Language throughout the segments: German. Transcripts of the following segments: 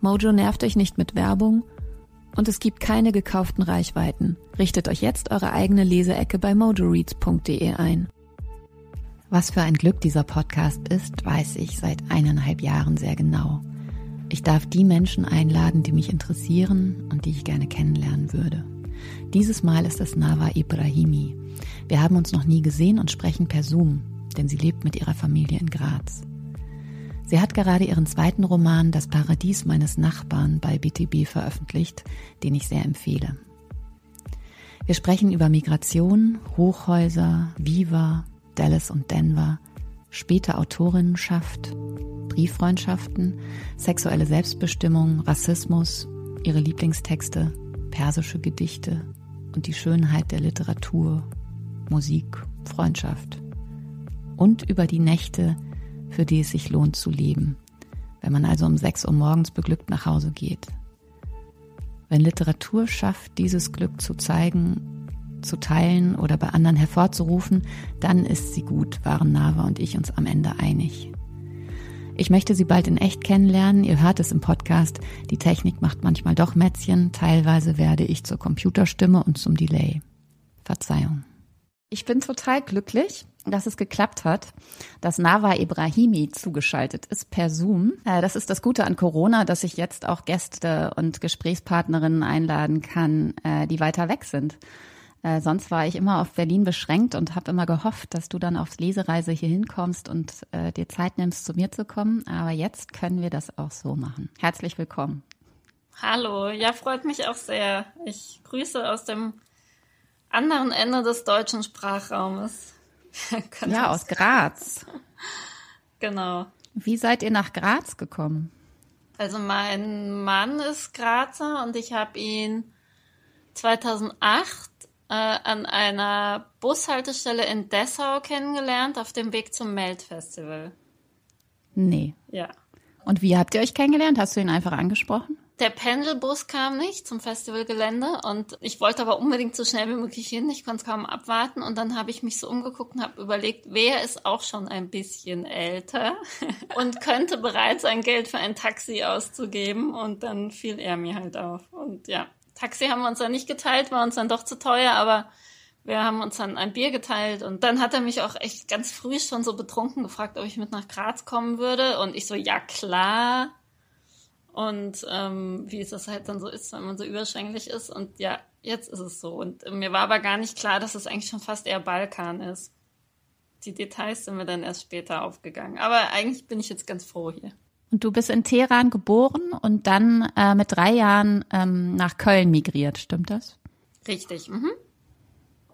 Mojo nervt euch nicht mit Werbung und es gibt keine gekauften Reichweiten. Richtet euch jetzt eure eigene Leseecke bei mojoreads.de ein. Was für ein Glück dieser Podcast ist, weiß ich seit eineinhalb Jahren sehr genau. Ich darf die Menschen einladen, die mich interessieren und die ich gerne kennenlernen würde. Dieses Mal ist es Nava Ibrahimi. Wir haben uns noch nie gesehen und sprechen per Zoom, denn sie lebt mit ihrer Familie in Graz. Sie hat gerade ihren zweiten Roman Das Paradies meines Nachbarn bei BTB veröffentlicht, den ich sehr empfehle. Wir sprechen über Migration, Hochhäuser, Viva, Dallas und Denver, späte Autorinnenschaft, Brieffreundschaften, sexuelle Selbstbestimmung, Rassismus, ihre Lieblingstexte, persische Gedichte und die Schönheit der Literatur, Musik, Freundschaft. Und über die Nächte, für die es sich lohnt zu leben, wenn man also um 6 Uhr morgens beglückt nach Hause geht. Wenn Literatur schafft, dieses Glück zu zeigen, zu teilen oder bei anderen hervorzurufen, dann ist sie gut, waren Nava und ich uns am Ende einig. Ich möchte sie bald in echt kennenlernen. Ihr hört es im Podcast. Die Technik macht manchmal doch Mätzchen. Teilweise werde ich zur Computerstimme und zum Delay. Verzeihung. Ich bin total glücklich, dass es geklappt hat, dass Nava Ibrahimi zugeschaltet ist per Zoom. Äh, das ist das Gute an Corona, dass ich jetzt auch Gäste und Gesprächspartnerinnen einladen kann, äh, die weiter weg sind. Äh, sonst war ich immer auf Berlin beschränkt und habe immer gehofft, dass du dann aufs Lesereise hier hinkommst und dir Zeit nimmst, zu mir zu kommen. Aber jetzt können wir das auch so machen. Herzlich willkommen. Hallo, ja, freut mich auch sehr. Ich grüße aus dem anderen Ende des deutschen Sprachraumes. ja, aus Graz. genau. Wie seid ihr nach Graz gekommen? Also mein Mann ist Grazer und ich habe ihn 2008 äh, an einer Bushaltestelle in Dessau kennengelernt auf dem Weg zum Melt-Festival. Nee. Ja. Und wie habt ihr euch kennengelernt? Hast du ihn einfach angesprochen? Der Pendelbus kam nicht zum Festivalgelände und ich wollte aber unbedingt so schnell wie möglich hin. Ich konnte kaum abwarten und dann habe ich mich so umgeguckt und habe überlegt, wer ist auch schon ein bisschen älter und könnte bereit sein, Geld für ein Taxi auszugeben und dann fiel er mir halt auf. Und ja, Taxi haben wir uns dann nicht geteilt, war uns dann doch zu teuer, aber wir haben uns dann ein Bier geteilt und dann hat er mich auch echt ganz früh schon so betrunken gefragt, ob ich mit nach Graz kommen würde und ich so, ja klar. Und ähm, wie es das halt dann so ist, wenn man so überschwänglich ist. Und ja, jetzt ist es so. Und mir war aber gar nicht klar, dass es eigentlich schon fast eher Balkan ist. Die Details sind mir dann erst später aufgegangen. Aber eigentlich bin ich jetzt ganz froh hier. Und du bist in Teheran geboren und dann äh, mit drei Jahren ähm, nach Köln migriert, stimmt das? Richtig. Mhm.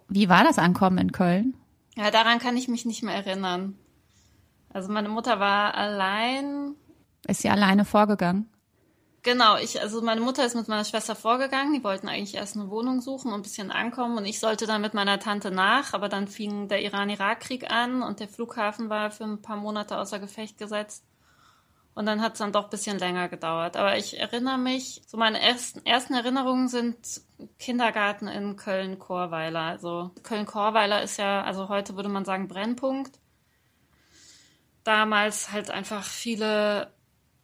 Wie war das Ankommen in Köln? Ja, daran kann ich mich nicht mehr erinnern. Also meine Mutter war allein. Ist sie alleine vorgegangen? Genau, ich, also meine Mutter ist mit meiner Schwester vorgegangen. Die wollten eigentlich erst eine Wohnung suchen und ein bisschen ankommen und ich sollte dann mit meiner Tante nach, aber dann fing der Iran-Irak-Krieg an und der Flughafen war für ein paar Monate außer Gefecht gesetzt. Und dann hat es dann doch ein bisschen länger gedauert. Aber ich erinnere mich, so meine ersten, ersten Erinnerungen sind Kindergarten in Köln-Chorweiler. Also Köln-Chorweiler ist ja, also heute würde man sagen Brennpunkt. Damals halt einfach viele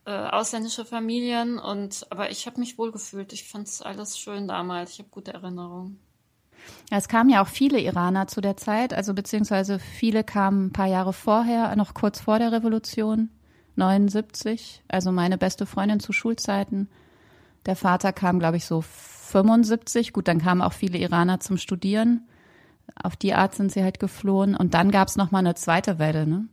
äh, ausländische Familien und aber ich habe mich wohl gefühlt. Ich fand es alles schön damals. Ich habe gute Erinnerungen. Ja, es kamen ja auch viele Iraner zu der Zeit, also beziehungsweise viele kamen ein paar Jahre vorher, noch kurz vor der Revolution 79, also meine beste Freundin zu Schulzeiten. Der Vater kam, glaube ich, so 75. Gut, dann kamen auch viele Iraner zum Studieren. Auf die Art sind sie halt geflohen. Und dann gab es nochmal eine zweite Welle, ne?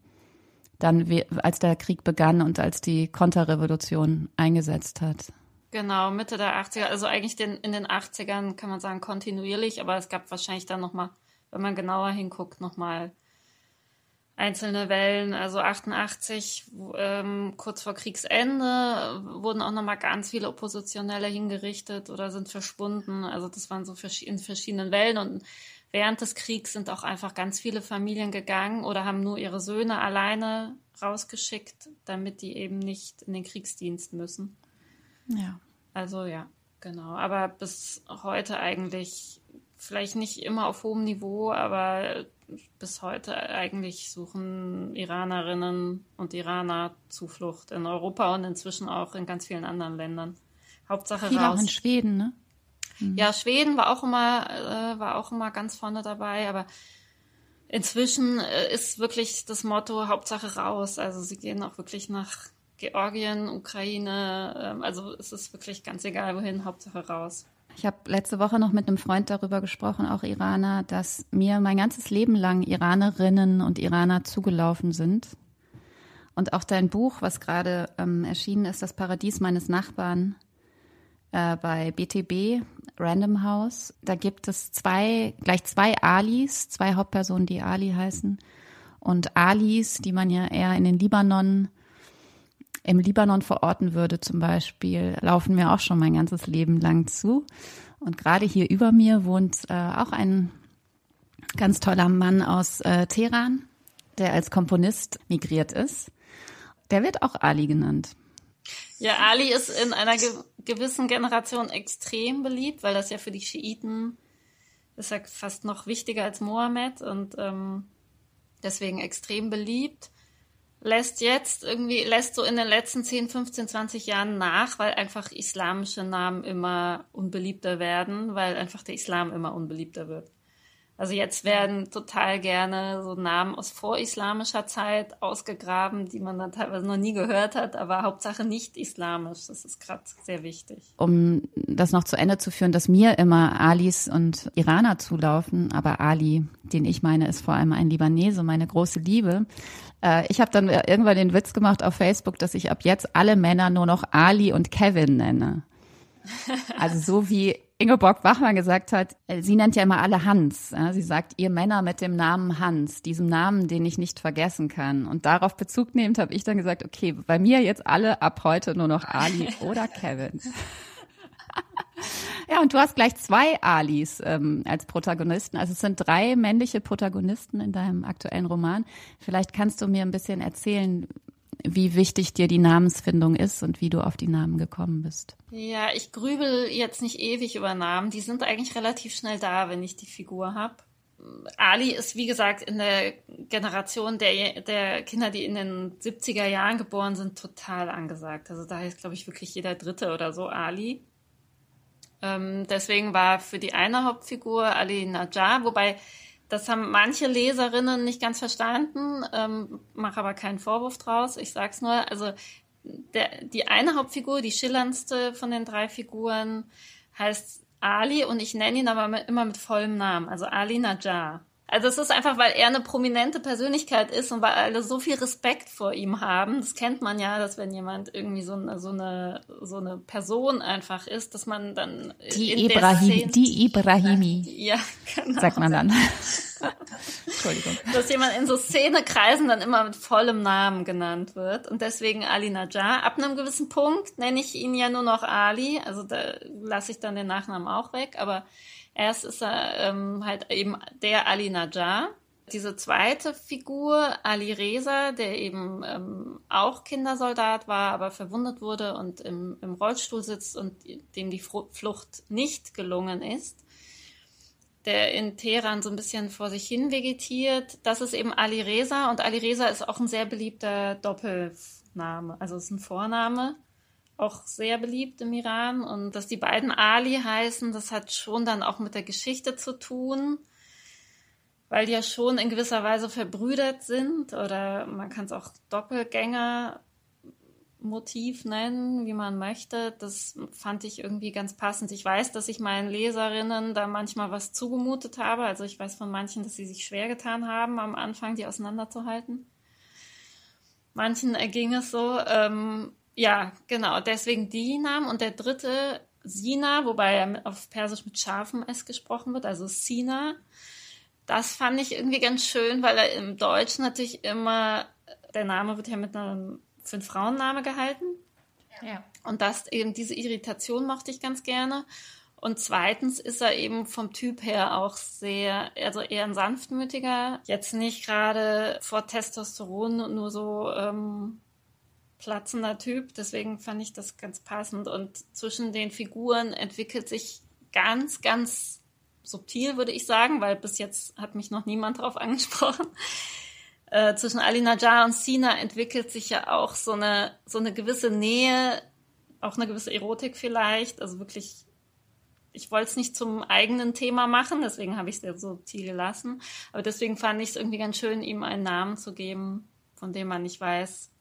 Dann, als der Krieg begann und als die Konterrevolution eingesetzt hat. Genau, Mitte der 80er, also eigentlich den, in den 80ern kann man sagen kontinuierlich, aber es gab wahrscheinlich dann nochmal, wenn man genauer hinguckt, nochmal einzelne Wellen. Also 88, ähm, kurz vor Kriegsende, wurden auch nochmal ganz viele Oppositionelle hingerichtet oder sind verschwunden. Also das waren so in verschiedenen Wellen und während des Kriegs sind auch einfach ganz viele Familien gegangen oder haben nur ihre Söhne alleine rausgeschickt, damit die eben nicht in den Kriegsdienst müssen. Ja. Also ja, genau. Aber bis heute eigentlich vielleicht nicht immer auf hohem Niveau, aber bis heute eigentlich suchen Iranerinnen und Iraner Zuflucht in Europa und inzwischen auch in ganz vielen anderen Ländern. Hauptsache Viel raus. auch in Schweden, ne? Mhm. Ja, Schweden war auch immer äh, war auch immer ganz vorne dabei, aber inzwischen äh, ist wirklich das Motto Hauptsache raus. Also sie gehen auch wirklich nach Georgien, Ukraine. Äh, also es ist wirklich ganz egal wohin, Hauptsache raus. Ich habe letzte Woche noch mit einem Freund darüber gesprochen, auch Iraner, dass mir mein ganzes Leben lang Iranerinnen und Iraner zugelaufen sind. Und auch dein Buch, was gerade ähm, erschienen ist, Das Paradies meines Nachbarn äh, bei BTB, Random House, da gibt es zwei, gleich zwei Alis, zwei Hauptpersonen, die Ali heißen. Und Alis, die man ja eher in den Libanon im Libanon verorten würde zum Beispiel, laufen mir auch schon mein ganzes Leben lang zu. Und gerade hier über mir wohnt äh, auch ein ganz toller Mann aus äh, Teheran, der als Komponist migriert ist. Der wird auch Ali genannt. Ja, Ali ist in einer gewissen Generation extrem beliebt, weil das ja für die Schiiten ist ja fast noch wichtiger als Mohammed und ähm, deswegen extrem beliebt lässt jetzt irgendwie, lässt so in den letzten 10, 15, 20 Jahren nach, weil einfach islamische Namen immer unbeliebter werden, weil einfach der Islam immer unbeliebter wird. Also jetzt werden total gerne so Namen aus vorislamischer Zeit ausgegraben, die man dann teilweise noch nie gehört hat, aber Hauptsache nicht islamisch. Das ist gerade sehr wichtig. Um das noch zu Ende zu führen, dass mir immer Alis und Iraner zulaufen, aber Ali, den ich meine, ist vor allem ein Libanese, meine große Liebe. Äh, ich habe dann irgendwann den Witz gemacht auf Facebook, dass ich ab jetzt alle Männer nur noch Ali und Kevin nenne. Also so wie Ingeborg Bachmann gesagt hat, äh, sie nennt ja immer alle Hans. Sie sagt, ihr Männer mit dem Namen Hans, diesem Namen, den ich nicht vergessen kann. Und darauf Bezug nehmend habe ich dann gesagt, okay, bei mir jetzt alle ab heute nur noch Ali oder Kevin. ja, und du hast gleich zwei Alis ähm, als Protagonisten. Also es sind drei männliche Protagonisten in deinem aktuellen Roman. Vielleicht kannst du mir ein bisschen erzählen, wie wichtig dir die Namensfindung ist und wie du auf die Namen gekommen bist. Ja, ich grübel jetzt nicht ewig über Namen. Die sind eigentlich relativ schnell da, wenn ich die Figur habe. Ali ist, wie gesagt, in der Generation der, der Kinder, die in den 70er Jahren geboren sind, total angesagt. Also da ist, glaube ich, wirklich jeder Dritte oder so Ali. Ähm, deswegen war für die eine Hauptfigur Ali Najjar, wobei das haben manche Leserinnen nicht ganz verstanden, ähm, mache aber keinen Vorwurf draus. Ich sag's nur, also der, die eine Hauptfigur, die schillerndste von den drei Figuren, heißt Ali und ich nenne ihn aber immer mit vollem Namen, also Ali Najjar. Also es ist einfach, weil er eine prominente Persönlichkeit ist und weil alle so viel Respekt vor ihm haben. Das kennt man ja, dass wenn jemand irgendwie so eine, so eine, so eine Person einfach ist, dass man dann die Ibrahim, die Ibrahimi. Ja, genau. Sagt man dann. Entschuldigung. Dass jemand in so Szenekreisen dann immer mit vollem Namen genannt wird. Und deswegen Ali Najjar. Ab einem gewissen Punkt nenne ich ihn ja nur noch Ali. Also da lasse ich dann den Nachnamen auch weg. Aber Erst ist er ähm, halt eben der Ali Najjar. Diese zweite Figur, Ali Reza, der eben ähm, auch Kindersoldat war, aber verwundet wurde und im, im Rollstuhl sitzt und dem die Flucht nicht gelungen ist, der in Teheran so ein bisschen vor sich hin vegetiert. Das ist eben Ali Reza und Ali Reza ist auch ein sehr beliebter Doppelname, also ist ein Vorname auch sehr beliebt im Iran. Und dass die beiden Ali heißen, das hat schon dann auch mit der Geschichte zu tun, weil die ja schon in gewisser Weise verbrüdert sind oder man kann es auch Doppelgänger Motiv nennen, wie man möchte. Das fand ich irgendwie ganz passend. Ich weiß, dass ich meinen Leserinnen da manchmal was zugemutet habe. Also ich weiß von manchen, dass sie sich schwer getan haben, am Anfang die auseinanderzuhalten. Manchen erging es so. Ähm, ja, genau. Deswegen die Namen. Und der dritte, Sina, wobei er auf Persisch mit scharfem S gesprochen wird, also Sina. Das fand ich irgendwie ganz schön, weil er im Deutschen natürlich immer, der Name wird ja mit einem für einen Frauenname gehalten. Ja. Und das eben diese Irritation mochte ich ganz gerne. Und zweitens ist er eben vom Typ her auch sehr, also eher ein sanftmütiger, jetzt nicht gerade vor Testosteron nur so ähm, platzender Typ. Deswegen fand ich das ganz passend. Und zwischen den Figuren entwickelt sich ganz, ganz subtil, würde ich sagen, weil bis jetzt hat mich noch niemand drauf angesprochen äh, zwischen Ali Najjar und Sina entwickelt sich ja auch so eine, so eine gewisse Nähe, auch eine gewisse Erotik vielleicht. Also wirklich, ich wollte es nicht zum eigenen Thema machen, deswegen habe ich es sehr subtil gelassen. Aber deswegen fand ich es irgendwie ganz schön, ihm einen Namen zu geben, von dem man nicht weiß,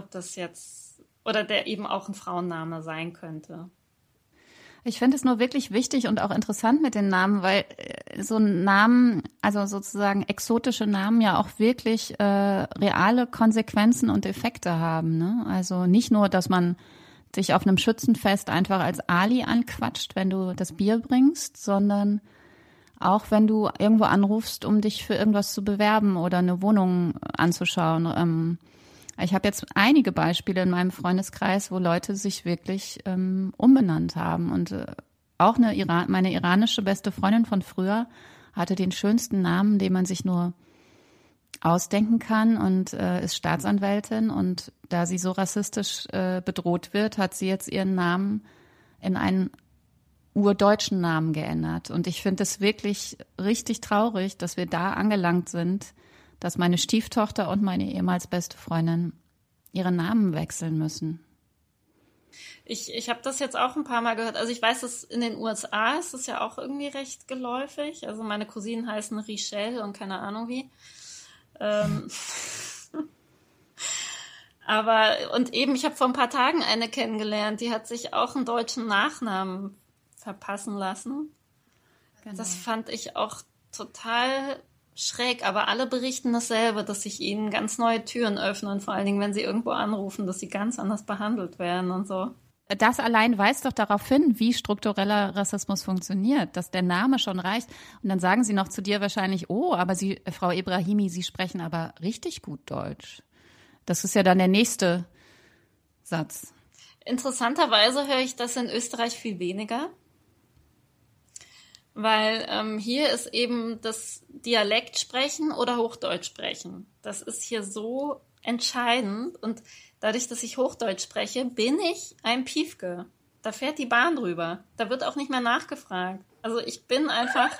ob das jetzt oder der eben auch ein Frauenname sein könnte. Ich finde es nur wirklich wichtig und auch interessant mit den Namen, weil äh, so Namen, also sozusagen exotische Namen ja auch wirklich äh, reale Konsequenzen und Effekte haben. Ne? Also nicht nur, dass man dich auf einem Schützenfest einfach als Ali anquatscht, wenn du das Bier bringst, sondern auch wenn du irgendwo anrufst, um dich für irgendwas zu bewerben oder eine Wohnung anzuschauen. Ähm, ich habe jetzt einige Beispiele in meinem Freundeskreis, wo Leute sich wirklich ähm, umbenannt haben. Und äh, auch eine Iran meine iranische beste Freundin von früher hatte den schönsten Namen, den man sich nur ausdenken kann und äh, ist Staatsanwältin. Und da sie so rassistisch äh, bedroht wird, hat sie jetzt ihren Namen in einen urdeutschen Namen geändert. Und ich finde es wirklich richtig traurig, dass wir da angelangt sind, dass meine Stieftochter und meine ehemals beste Freundin ihre Namen wechseln müssen. Ich, ich habe das jetzt auch ein paar Mal gehört. Also ich weiß, dass in den USA ist das ja auch irgendwie recht geläufig. Also meine Cousinen heißen Richelle und keine Ahnung wie. Ähm Aber und eben, ich habe vor ein paar Tagen eine kennengelernt, die hat sich auch einen deutschen Nachnamen verpassen lassen. Genau. Das fand ich auch total schräg, aber alle berichten dasselbe, dass sich ihnen ganz neue Türen öffnen, vor allen Dingen, wenn sie irgendwo anrufen, dass sie ganz anders behandelt werden und so. Das allein weist doch darauf hin, wie struktureller Rassismus funktioniert, dass der Name schon reicht. Und dann sagen sie noch zu dir wahrscheinlich, oh, aber Sie, Frau Ibrahimi, Sie sprechen aber richtig gut Deutsch. Das ist ja dann der nächste Satz. Interessanterweise höre ich das in Österreich viel weniger weil ähm, hier ist eben das Dialekt sprechen oder Hochdeutsch sprechen. Das ist hier so entscheidend und dadurch, dass ich Hochdeutsch spreche, bin ich ein Piefke. Da fährt die Bahn drüber. Da wird auch nicht mehr nachgefragt. Also ich bin einfach.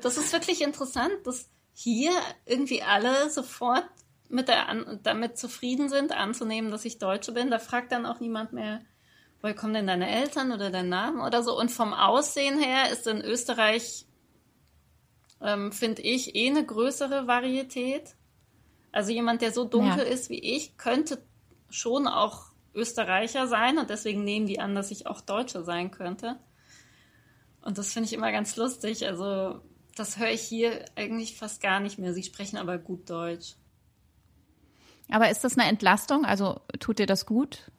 das ist wirklich interessant, dass hier irgendwie alle sofort mit der, damit zufrieden sind, anzunehmen, dass ich Deutsche bin. Da fragt dann auch niemand mehr, woher kommen denn deine Eltern oder dein Name oder so? Und vom Aussehen her ist in Österreich, ähm, finde ich, eh eine größere Varietät. Also jemand, der so dunkel ja. ist wie ich, könnte schon auch Österreicher sein und deswegen nehmen die an, dass ich auch Deutsche sein könnte. Und das finde ich immer ganz lustig. Also das höre ich hier eigentlich fast gar nicht mehr. Sie sprechen aber gut Deutsch. Aber ist das eine Entlastung? Also tut dir das gut?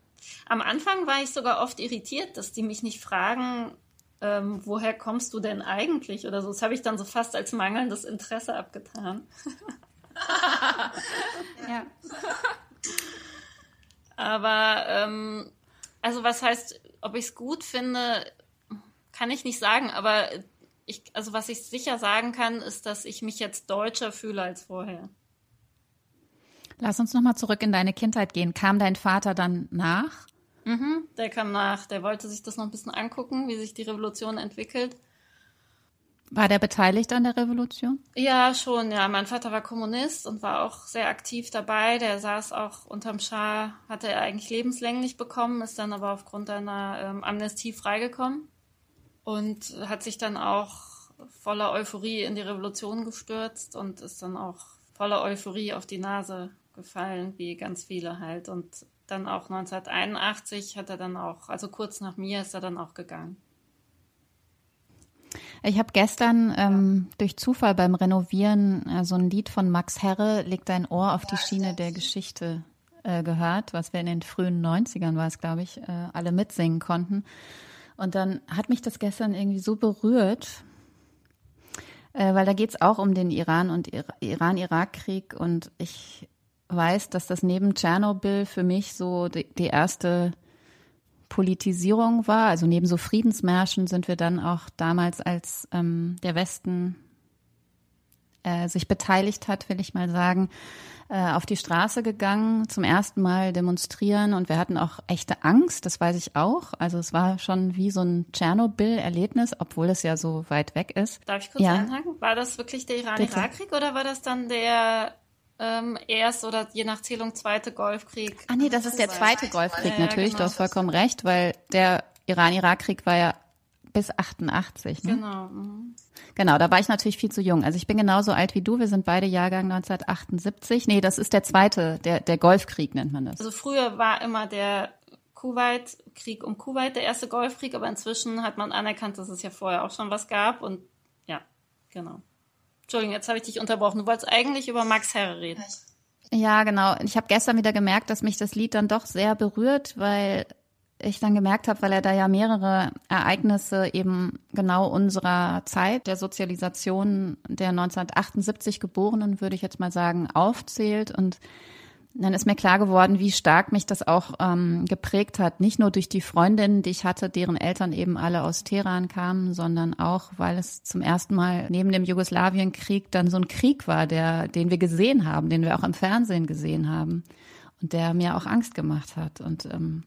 Am Anfang war ich sogar oft irritiert, dass die mich nicht fragen, ähm, woher kommst du denn eigentlich oder so. Das habe ich dann so fast als mangelndes Interesse abgetan. ja. Aber ähm, also was heißt, ob ich es gut finde, kann ich nicht sagen. Aber ich, also was ich sicher sagen kann, ist, dass ich mich jetzt deutscher fühle als vorher. Lass uns nochmal zurück in deine Kindheit gehen. Kam dein Vater dann nach? Mhm, der kam nach. Der wollte sich das noch ein bisschen angucken, wie sich die Revolution entwickelt. War der beteiligt an der Revolution? Ja, schon, ja. Mein Vater war Kommunist und war auch sehr aktiv dabei. Der saß auch unterm Schah, hatte er eigentlich lebenslänglich bekommen, ist dann aber aufgrund einer ähm, Amnestie freigekommen und hat sich dann auch voller Euphorie in die Revolution gestürzt und ist dann auch voller Euphorie auf die Nase gefallen, wie ganz viele halt. Und dann auch 1981 hat er dann auch, also kurz nach mir ist er dann auch gegangen. Ich habe gestern ähm, durch Zufall beim Renovieren äh, so ein Lied von Max Herre, Leg dein Ohr auf die Schiene der Geschichte äh, gehört, was wir in den frühen 90ern war es, glaube ich, äh, alle mitsingen konnten. Und dann hat mich das gestern irgendwie so berührt, äh, weil da geht es auch um den Iran und Iran-Irak-Krieg und ich weiß, dass das neben Tschernobyl für mich so die, die erste Politisierung war. Also neben so Friedensmärschen sind wir dann auch damals, als ähm, der Westen äh, sich beteiligt hat, will ich mal sagen, äh, auf die Straße gegangen, zum ersten Mal demonstrieren und wir hatten auch echte Angst, das weiß ich auch. Also es war schon wie so ein Tschernobyl-Erlebnis, obwohl es ja so weit weg ist. Darf ich kurz ja. einhaken? War das wirklich der Iran-Irak-Krieg oder war das dann der ähm, erst oder je nach Zählung zweite Golfkrieg. Ah nee, das ist der zweite Golfkrieg ja, natürlich, genau. du hast vollkommen recht, weil der Iran-Irak-Krieg war ja bis 88. Ne? Genau. Mhm. Genau, da war ich natürlich viel zu jung. Also ich bin genauso alt wie du, wir sind beide Jahrgang 1978. Nee, das ist der zweite, der, der Golfkrieg nennt man das. Also früher war immer der Kuwait-Krieg um Kuwait der erste Golfkrieg, aber inzwischen hat man anerkannt, dass es ja vorher auch schon was gab und ja, genau. Entschuldigung, jetzt habe ich dich unterbrochen. Du wolltest eigentlich über Max Herre reden. Ja, genau. Ich habe gestern wieder gemerkt, dass mich das Lied dann doch sehr berührt, weil ich dann gemerkt habe, weil er da ja mehrere Ereignisse eben genau unserer Zeit der Sozialisation der 1978 Geborenen, würde ich jetzt mal sagen, aufzählt und dann ist mir klar geworden, wie stark mich das auch ähm, geprägt hat. Nicht nur durch die Freundinnen, die ich hatte, deren Eltern eben alle aus Teheran kamen, sondern auch, weil es zum ersten Mal neben dem Jugoslawienkrieg dann so ein Krieg war, der, den wir gesehen haben, den wir auch im Fernsehen gesehen haben und der mir auch Angst gemacht hat. Und ähm,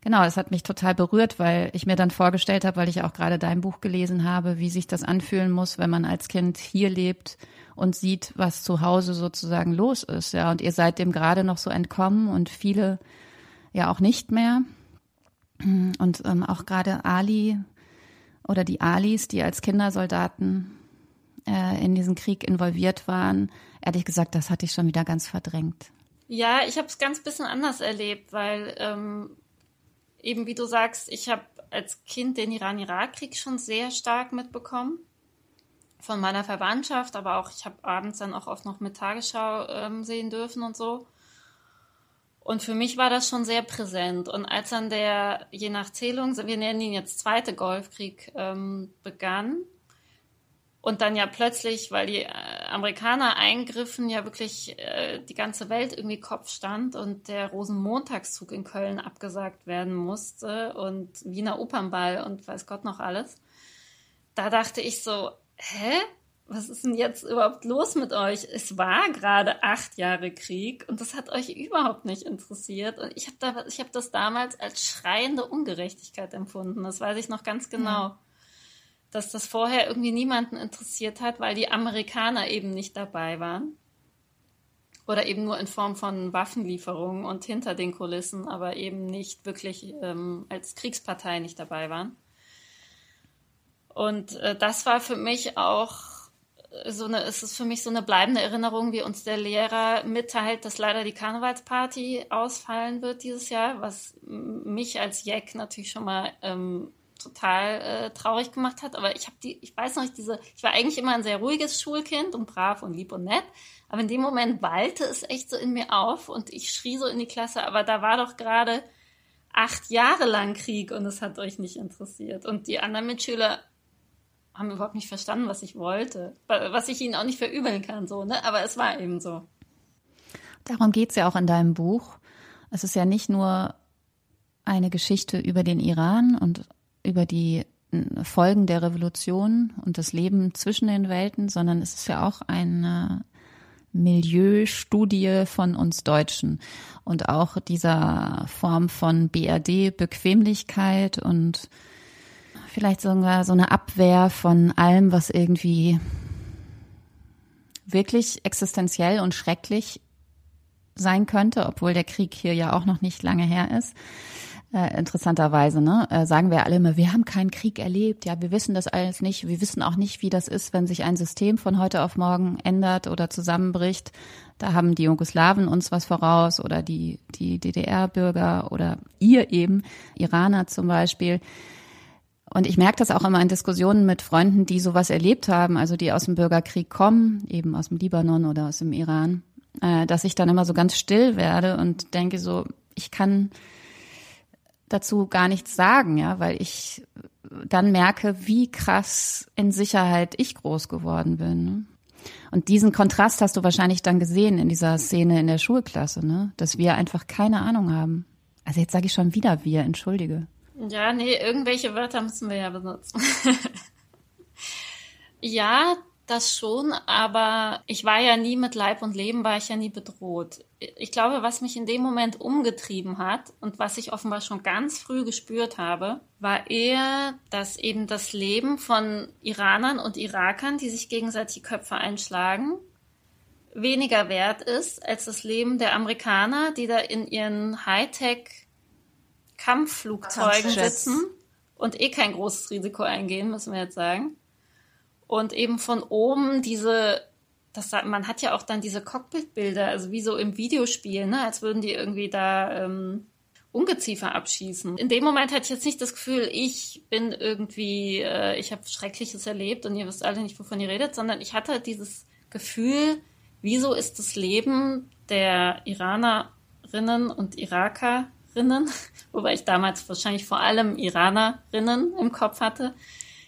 genau, es hat mich total berührt, weil ich mir dann vorgestellt habe, weil ich auch gerade dein Buch gelesen habe, wie sich das anfühlen muss, wenn man als Kind hier lebt und sieht, was zu Hause sozusagen los ist. Ja, und ihr seid dem gerade noch so entkommen und viele ja auch nicht mehr. Und ähm, auch gerade Ali oder die Alis, die als Kindersoldaten äh, in diesen Krieg involviert waren, ehrlich gesagt, das hatte ich schon wieder ganz verdrängt. Ja, ich habe es ganz bisschen anders erlebt, weil ähm, eben wie du sagst, ich habe als Kind den Iran-Irak-Krieg schon sehr stark mitbekommen von meiner Verwandtschaft, aber auch ich habe abends dann auch oft noch mit Tagesschau ähm, sehen dürfen und so. Und für mich war das schon sehr präsent. Und als dann der, je nach Zählung, wir nennen ihn jetzt zweite Golfkrieg, ähm, begann und dann ja plötzlich, weil die äh, Amerikaner eingriffen, ja wirklich äh, die ganze Welt irgendwie Kopf stand und der Rosenmontagszug in Köln abgesagt werden musste und Wiener Opernball und weiß Gott noch alles. Da dachte ich so, hä? Was ist denn jetzt überhaupt los mit euch? Es war gerade acht Jahre Krieg und das hat euch überhaupt nicht interessiert. Und ich habe da, hab das damals als schreiende Ungerechtigkeit empfunden. Das weiß ich noch ganz genau. Ja. Dass das vorher irgendwie niemanden interessiert hat, weil die Amerikaner eben nicht dabei waren. Oder eben nur in Form von Waffenlieferungen und hinter den Kulissen, aber eben nicht wirklich ähm, als Kriegspartei nicht dabei waren. Und äh, das war für mich auch so eine, es ist für mich so eine bleibende Erinnerung, wie uns der Lehrer mitteilt, dass leider die Karnevalsparty ausfallen wird dieses Jahr, was mich als Jack natürlich schon mal ähm, total äh, traurig gemacht hat. Aber ich habe die, ich weiß noch nicht, diese, ich war eigentlich immer ein sehr ruhiges Schulkind und brav und lieb und nett. Aber in dem Moment wallte es echt so in mir auf und ich schrie so in die Klasse, aber da war doch gerade acht Jahre lang Krieg und es hat euch nicht interessiert. Und die anderen Mitschüler haben überhaupt nicht verstanden, was ich wollte. Was ich ihnen auch nicht verübeln kann, so, ne? Aber es war eben so. Darum geht's ja auch in deinem Buch. Es ist ja nicht nur eine Geschichte über den Iran und über die Folgen der Revolution und das Leben zwischen den Welten, sondern es ist ja auch eine Milieustudie von uns Deutschen und auch dieser Form von BRD-Bequemlichkeit und Vielleicht sogar so eine Abwehr von allem, was irgendwie wirklich existenziell und schrecklich sein könnte, obwohl der Krieg hier ja auch noch nicht lange her ist. Äh, interessanterweise, ne? Äh, sagen wir alle immer, wir haben keinen Krieg erlebt, ja, wir wissen das alles nicht, wir wissen auch nicht, wie das ist, wenn sich ein System von heute auf morgen ändert oder zusammenbricht. da haben die Jugoslawen uns was voraus oder die, die DDR-Bürger oder ihr eben, Iraner zum Beispiel. Und ich merke das auch immer in Diskussionen mit Freunden, die sowas erlebt haben, also die aus dem Bürgerkrieg kommen, eben aus dem Libanon oder aus dem Iran, äh, dass ich dann immer so ganz still werde und denke so, ich kann dazu gar nichts sagen, ja, weil ich dann merke, wie krass in Sicherheit ich groß geworden bin. Ne? Und diesen Kontrast hast du wahrscheinlich dann gesehen in dieser Szene in der Schulklasse, ne? Dass wir einfach keine Ahnung haben. Also jetzt sage ich schon wieder wir, entschuldige. Ja, nee, irgendwelche Wörter müssen wir ja benutzen. ja, das schon, aber ich war ja nie mit Leib und Leben, war ich ja nie bedroht. Ich glaube, was mich in dem Moment umgetrieben hat und was ich offenbar schon ganz früh gespürt habe, war eher, dass eben das Leben von Iranern und Irakern, die sich gegenseitig Köpfe einschlagen, weniger wert ist als das Leben der Amerikaner, die da in ihren Hightech Kampfflugzeugen sitzen und eh kein großes Risiko eingehen, müssen wir jetzt sagen. Und eben von oben diese, das, man hat ja auch dann diese Cockpitbilder, also wie so im Videospiel, ne, als würden die irgendwie da ähm, Ungeziefer abschießen. In dem Moment hatte ich jetzt nicht das Gefühl, ich bin irgendwie, äh, ich habe Schreckliches erlebt und ihr wisst alle nicht, wovon ihr redet, sondern ich hatte dieses Gefühl, wieso ist das Leben der Iranerinnen und Irakerinnen, wobei ich damals wahrscheinlich vor allem Iranerinnen im Kopf hatte,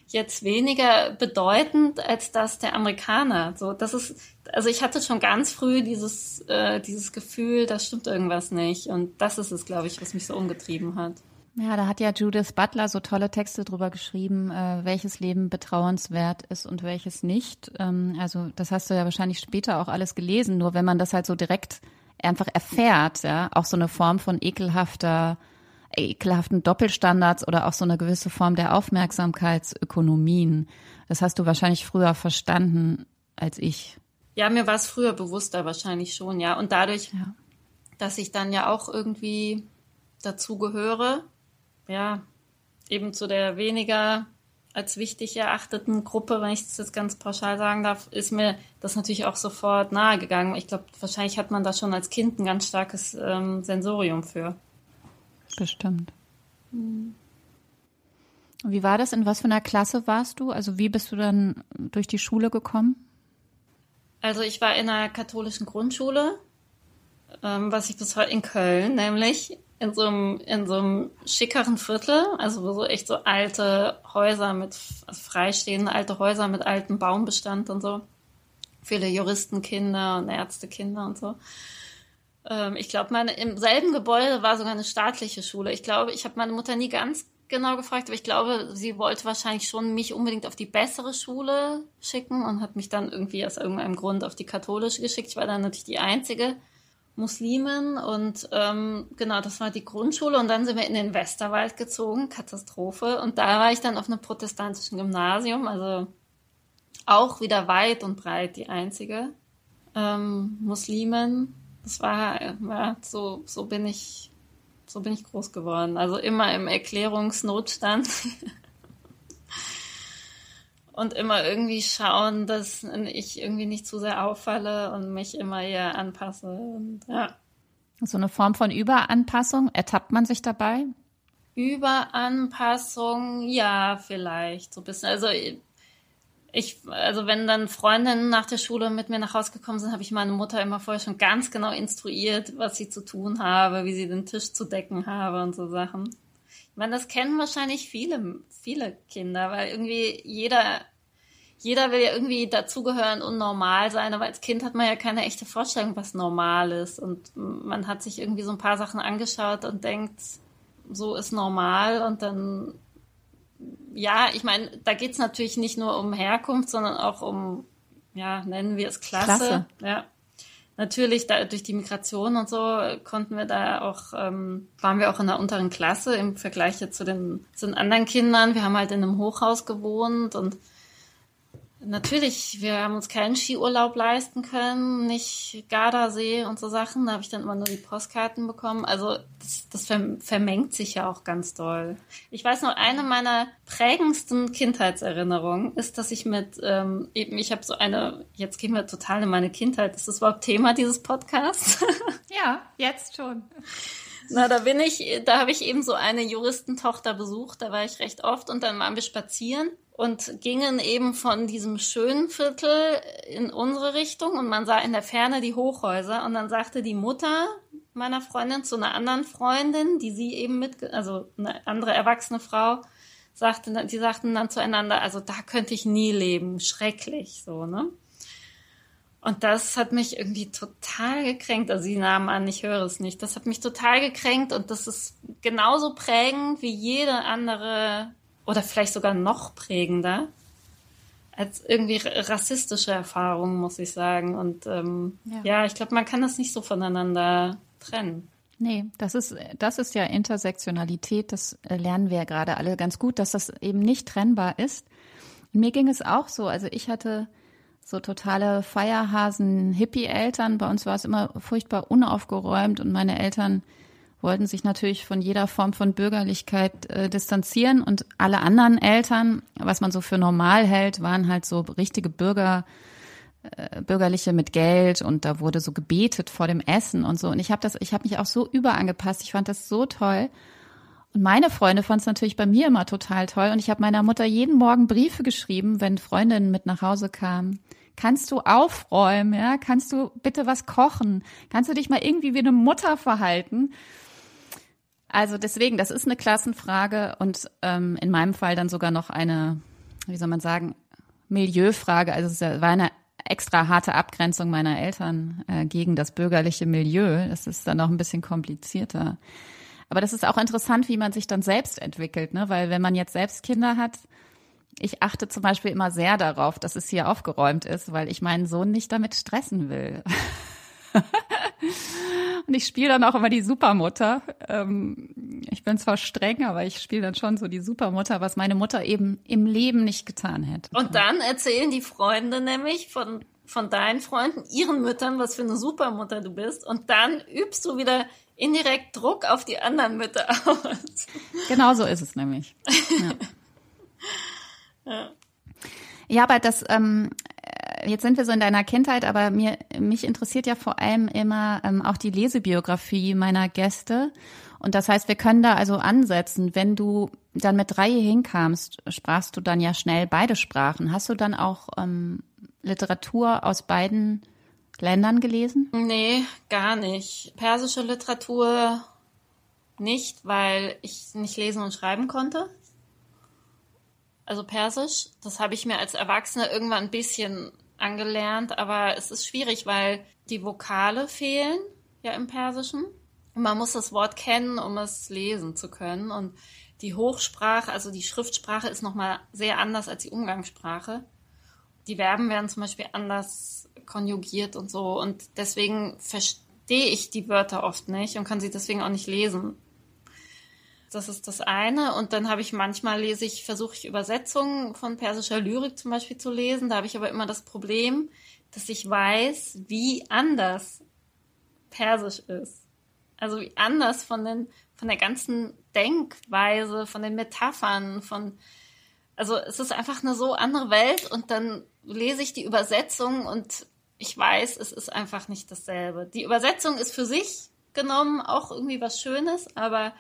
jetzt weniger bedeutend als das der Amerikaner. So, das ist, also ich hatte schon ganz früh dieses, äh, dieses Gefühl, da stimmt irgendwas nicht. Und das ist es, glaube ich, was mich so umgetrieben hat. Ja, da hat ja Judith Butler so tolle Texte drüber geschrieben, äh, welches Leben betrauenswert ist und welches nicht. Ähm, also das hast du ja wahrscheinlich später auch alles gelesen, nur wenn man das halt so direkt einfach erfährt, ja, auch so eine Form von ekelhafter ekelhaften Doppelstandards oder auch so eine gewisse Form der Aufmerksamkeitsökonomien. Das hast du wahrscheinlich früher verstanden als ich. Ja, mir war es früher bewusster wahrscheinlich schon, ja. Und dadurch, ja. dass ich dann ja auch irgendwie dazugehöre, ja, eben zu der weniger als wichtig erachteten Gruppe, wenn ich das jetzt ganz pauschal sagen darf, ist mir das natürlich auch sofort nahegegangen. Ich glaube, wahrscheinlich hat man da schon als Kind ein ganz starkes ähm, Sensorium für. Bestimmt. Mhm. Wie war das? In was für einer Klasse warst du? Also wie bist du dann durch die Schule gekommen? Also ich war in einer katholischen Grundschule, ähm, was ich bis heute in Köln, nämlich in so einem, in so einem schickeren Viertel, also wo so echt so alte Häuser mit, also freistehende alte Häuser mit altem Baumbestand und so. Viele Juristenkinder und Ärztekinder und so. Ähm, ich glaube, im selben Gebäude war sogar eine staatliche Schule. Ich glaube, ich habe meine Mutter nie ganz genau gefragt, aber ich glaube, sie wollte wahrscheinlich schon mich unbedingt auf die bessere Schule schicken und hat mich dann irgendwie aus irgendeinem Grund auf die katholische geschickt. Ich war dann natürlich die einzige Muslimin und ähm, genau, das war die Grundschule und dann sind wir in den Westerwald gezogen, Katastrophe. Und da war ich dann auf einem protestantischen Gymnasium, also auch wieder weit und breit die einzige ähm, Muslimin das war, ja, so, so bin ich, so bin ich groß geworden. Also immer im Erklärungsnotstand. und immer irgendwie schauen, dass ich irgendwie nicht zu sehr auffalle und mich immer eher anpasse. Und, ja. So eine Form von Überanpassung, ertappt man sich dabei? Überanpassung, ja, vielleicht so ein bisschen. Also ich, also wenn dann Freundinnen nach der Schule mit mir nach Hause gekommen sind, habe ich meine Mutter immer vorher schon ganz genau instruiert, was sie zu tun habe, wie sie den Tisch zu decken habe und so Sachen. Meine, das kennen wahrscheinlich viele, viele Kinder, weil irgendwie jeder, jeder will ja irgendwie dazugehören und normal sein, aber als Kind hat man ja keine echte Vorstellung, was normal ist. Und man hat sich irgendwie so ein paar Sachen angeschaut und denkt, so ist normal und dann ja, ich meine, da geht's natürlich nicht nur um Herkunft, sondern auch um, ja, nennen wir es Klasse. Klasse. Ja. Natürlich, da, durch die Migration und so konnten wir da auch, ähm, waren wir auch in der unteren Klasse im Vergleich zu den, zu den anderen Kindern. Wir haben halt in einem Hochhaus gewohnt und natürlich, wir haben uns keinen Skiurlaub leisten können, nicht Gardasee und so Sachen. Da habe ich dann immer nur die Postkarten bekommen. Also das, das vermengt sich ja auch ganz doll. Ich weiß noch, eine meiner prägendsten Kindheitserinnerungen ist, dass ich mit ähm, eben, ich habe so eine, jetzt gehen wir total in meine Kindheit. Ist das überhaupt Thema dieses Podcasts? Ja, jetzt schon. Na, da bin ich, da habe ich eben so eine Juristentochter besucht, da war ich recht oft und dann waren wir spazieren und gingen eben von diesem schönen Viertel in unsere Richtung und man sah in der Ferne die Hochhäuser und dann sagte die Mutter meiner Freundin zu einer anderen Freundin, die sie eben mit, also eine andere erwachsene Frau, sagte, die sagten dann zueinander, also da könnte ich nie leben, schrecklich, so, ne? Und das hat mich irgendwie total gekränkt. Also sie nahmen an, ich höre es nicht. Das hat mich total gekränkt und das ist genauso prägend wie jede andere oder vielleicht sogar noch prägender als irgendwie rassistische Erfahrungen, muss ich sagen. Und ähm, ja. ja, ich glaube, man kann das nicht so voneinander trennen. Nee, das ist, das ist ja Intersektionalität, das lernen wir ja gerade alle ganz gut, dass das eben nicht trennbar ist. Und mir ging es auch so. Also ich hatte so totale Feierhasen-Hippie-Eltern. Bei uns war es immer furchtbar unaufgeräumt und meine Eltern wollten sich natürlich von jeder Form von Bürgerlichkeit äh, distanzieren und alle anderen Eltern, was man so für normal hält, waren halt so richtige Bürger, äh, bürgerliche mit Geld und da wurde so gebetet vor dem Essen und so und ich habe das ich habe mich auch so überangepasst, ich fand das so toll. Und meine Freunde fanden es natürlich bei mir immer total toll und ich habe meiner Mutter jeden Morgen Briefe geschrieben, wenn Freundinnen mit nach Hause kamen. Kannst du aufräumen, ja? Kannst du bitte was kochen? Kannst du dich mal irgendwie wie eine Mutter verhalten? Also deswegen, das ist eine Klassenfrage und ähm, in meinem Fall dann sogar noch eine, wie soll man sagen, Milieufrage. Also es war eine extra harte Abgrenzung meiner Eltern äh, gegen das bürgerliche Milieu. Das ist dann noch ein bisschen komplizierter. Aber das ist auch interessant, wie man sich dann selbst entwickelt, ne? Weil wenn man jetzt selbst Kinder hat, ich achte zum Beispiel immer sehr darauf, dass es hier aufgeräumt ist, weil ich meinen Sohn nicht damit stressen will. Und ich spiele dann auch immer die Supermutter. Ähm, ich bin zwar streng, aber ich spiele dann schon so die Supermutter, was meine Mutter eben im Leben nicht getan hätte. Und dann erzählen die Freunde nämlich von, von deinen Freunden, ihren Müttern, was für eine Supermutter du bist. Und dann übst du wieder indirekt Druck auf die anderen Mütter aus. Genau so ist es nämlich. Ja. ja. Ja, aber das, ähm, jetzt sind wir so in deiner Kindheit, aber mir, mich interessiert ja vor allem immer ähm, auch die Lesebiografie meiner Gäste. Und das heißt, wir können da also ansetzen. Wenn du dann mit drei hier hinkamst, sprachst du dann ja schnell beide Sprachen. Hast du dann auch ähm, Literatur aus beiden Ländern gelesen? Nee, gar nicht. Persische Literatur nicht, weil ich nicht lesen und schreiben konnte. Also Persisch, das habe ich mir als Erwachsene irgendwann ein bisschen angelernt, aber es ist schwierig, weil die Vokale fehlen ja im Persischen. Man muss das Wort kennen, um es lesen zu können. Und die Hochsprache, also die Schriftsprache ist nochmal sehr anders als die Umgangssprache. Die Verben werden zum Beispiel anders konjugiert und so. Und deswegen verstehe ich die Wörter oft nicht und kann sie deswegen auch nicht lesen. Das ist das eine. Und dann habe ich manchmal lese ich, versuche ich Übersetzungen von persischer Lyrik zum Beispiel zu lesen. Da habe ich aber immer das Problem, dass ich weiß, wie anders Persisch ist. Also wie anders von den, von der ganzen Denkweise, von den Metaphern, von, also es ist einfach eine so andere Welt und dann lese ich die Übersetzung und ich weiß, es ist einfach nicht dasselbe. Die Übersetzung ist für sich genommen auch irgendwie was Schönes, aber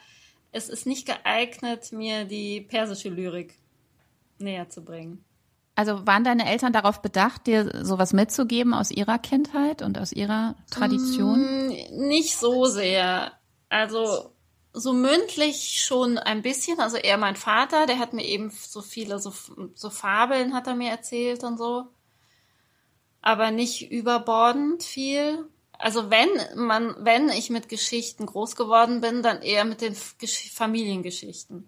es ist nicht geeignet, mir die persische Lyrik näher zu bringen. Also waren deine Eltern darauf bedacht, dir sowas mitzugeben aus ihrer Kindheit und aus ihrer Tradition? Mm, nicht so sehr. Also so mündlich schon ein bisschen. Also eher mein Vater, der hat mir eben so viele, so, so Fabeln hat er mir erzählt und so. Aber nicht überbordend viel. Also wenn man, wenn ich mit Geschichten groß geworden bin, dann eher mit den Familiengeschichten.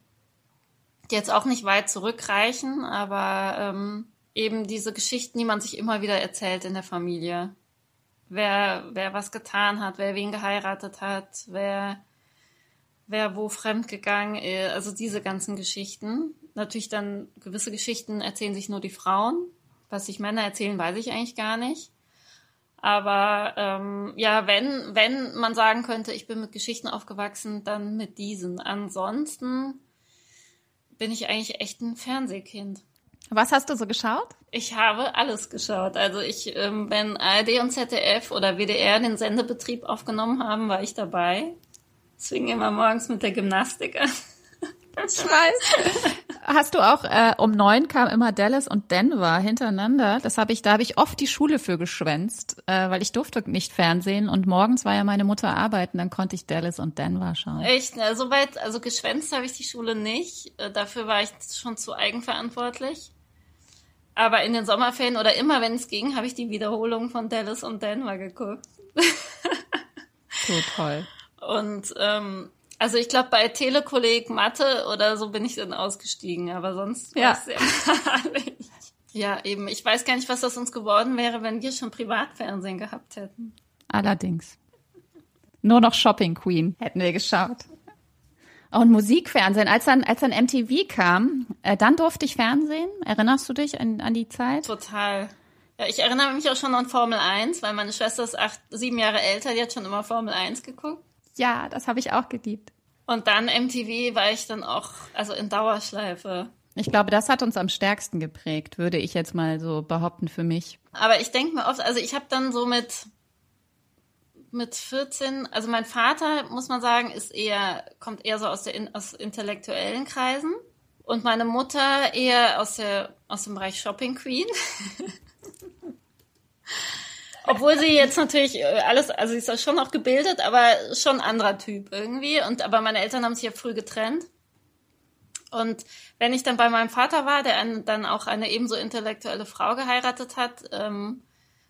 Die jetzt auch nicht weit zurückreichen, aber ähm, eben diese Geschichten, die man sich immer wieder erzählt in der Familie. Wer, wer was getan hat, wer wen geheiratet hat, wer, wer wo fremd gegangen ist, also diese ganzen Geschichten. Natürlich dann gewisse Geschichten erzählen sich nur die Frauen, Was sich Männer erzählen, weiß ich eigentlich gar nicht. Aber ähm, ja, wenn, wenn man sagen könnte, ich bin mit Geschichten aufgewachsen, dann mit diesen. Ansonsten bin ich eigentlich echt ein Fernsehkind. Was hast du so geschaut? Ich habe alles geschaut. Also ich, ähm, wenn ARD und ZDF oder WDR den Sendebetrieb aufgenommen haben, war ich dabei. Es fing immer morgens mit der Gymnastik an. Ich weiß. Hast du auch äh, um neun kam immer Dallas und Denver hintereinander. Das habe ich, da habe ich oft die Schule für geschwänzt, äh, weil ich durfte nicht Fernsehen und morgens war ja meine Mutter arbeiten, dann konnte ich Dallas und Denver schauen. Echt? Ne? Soweit, also geschwänzt habe ich die Schule nicht. Äh, dafür war ich schon zu eigenverantwortlich. Aber in den Sommerferien oder immer, wenn es ging, habe ich die Wiederholung von Dallas und Denver geguckt. so toll. Und ähm, also ich glaube, bei Telekolleg Mathe oder so bin ich dann ausgestiegen, aber sonst ja. war sehr herrlich. Ja, eben. Ich weiß gar nicht, was aus uns geworden wäre, wenn wir schon Privatfernsehen gehabt hätten. Allerdings. Nur noch Shopping Queen hätten wir geschaut. Und Musikfernsehen, als dann, als dann MTV kam, äh, dann durfte ich Fernsehen. Erinnerst du dich an, an die Zeit? Total. Ja, ich erinnere mich auch schon an Formel 1, weil meine Schwester ist acht, sieben Jahre älter, die hat schon immer Formel 1 geguckt. Ja, das habe ich auch geliebt. Und dann MTV war ich dann auch, also in Dauerschleife. Ich glaube, das hat uns am stärksten geprägt, würde ich jetzt mal so behaupten für mich. Aber ich denke mir oft, also ich habe dann so mit mit 14, also mein Vater, muss man sagen, ist eher, kommt eher so aus, der, aus intellektuellen Kreisen. Und meine Mutter eher aus, der, aus dem Bereich Shopping Queen. Obwohl sie jetzt natürlich äh, alles, also sie ist schon noch gebildet, aber schon anderer Typ irgendwie. Und aber meine Eltern haben sich ja früh getrennt. Und wenn ich dann bei meinem Vater war, der einen, dann auch eine ebenso intellektuelle Frau geheiratet hat, ähm,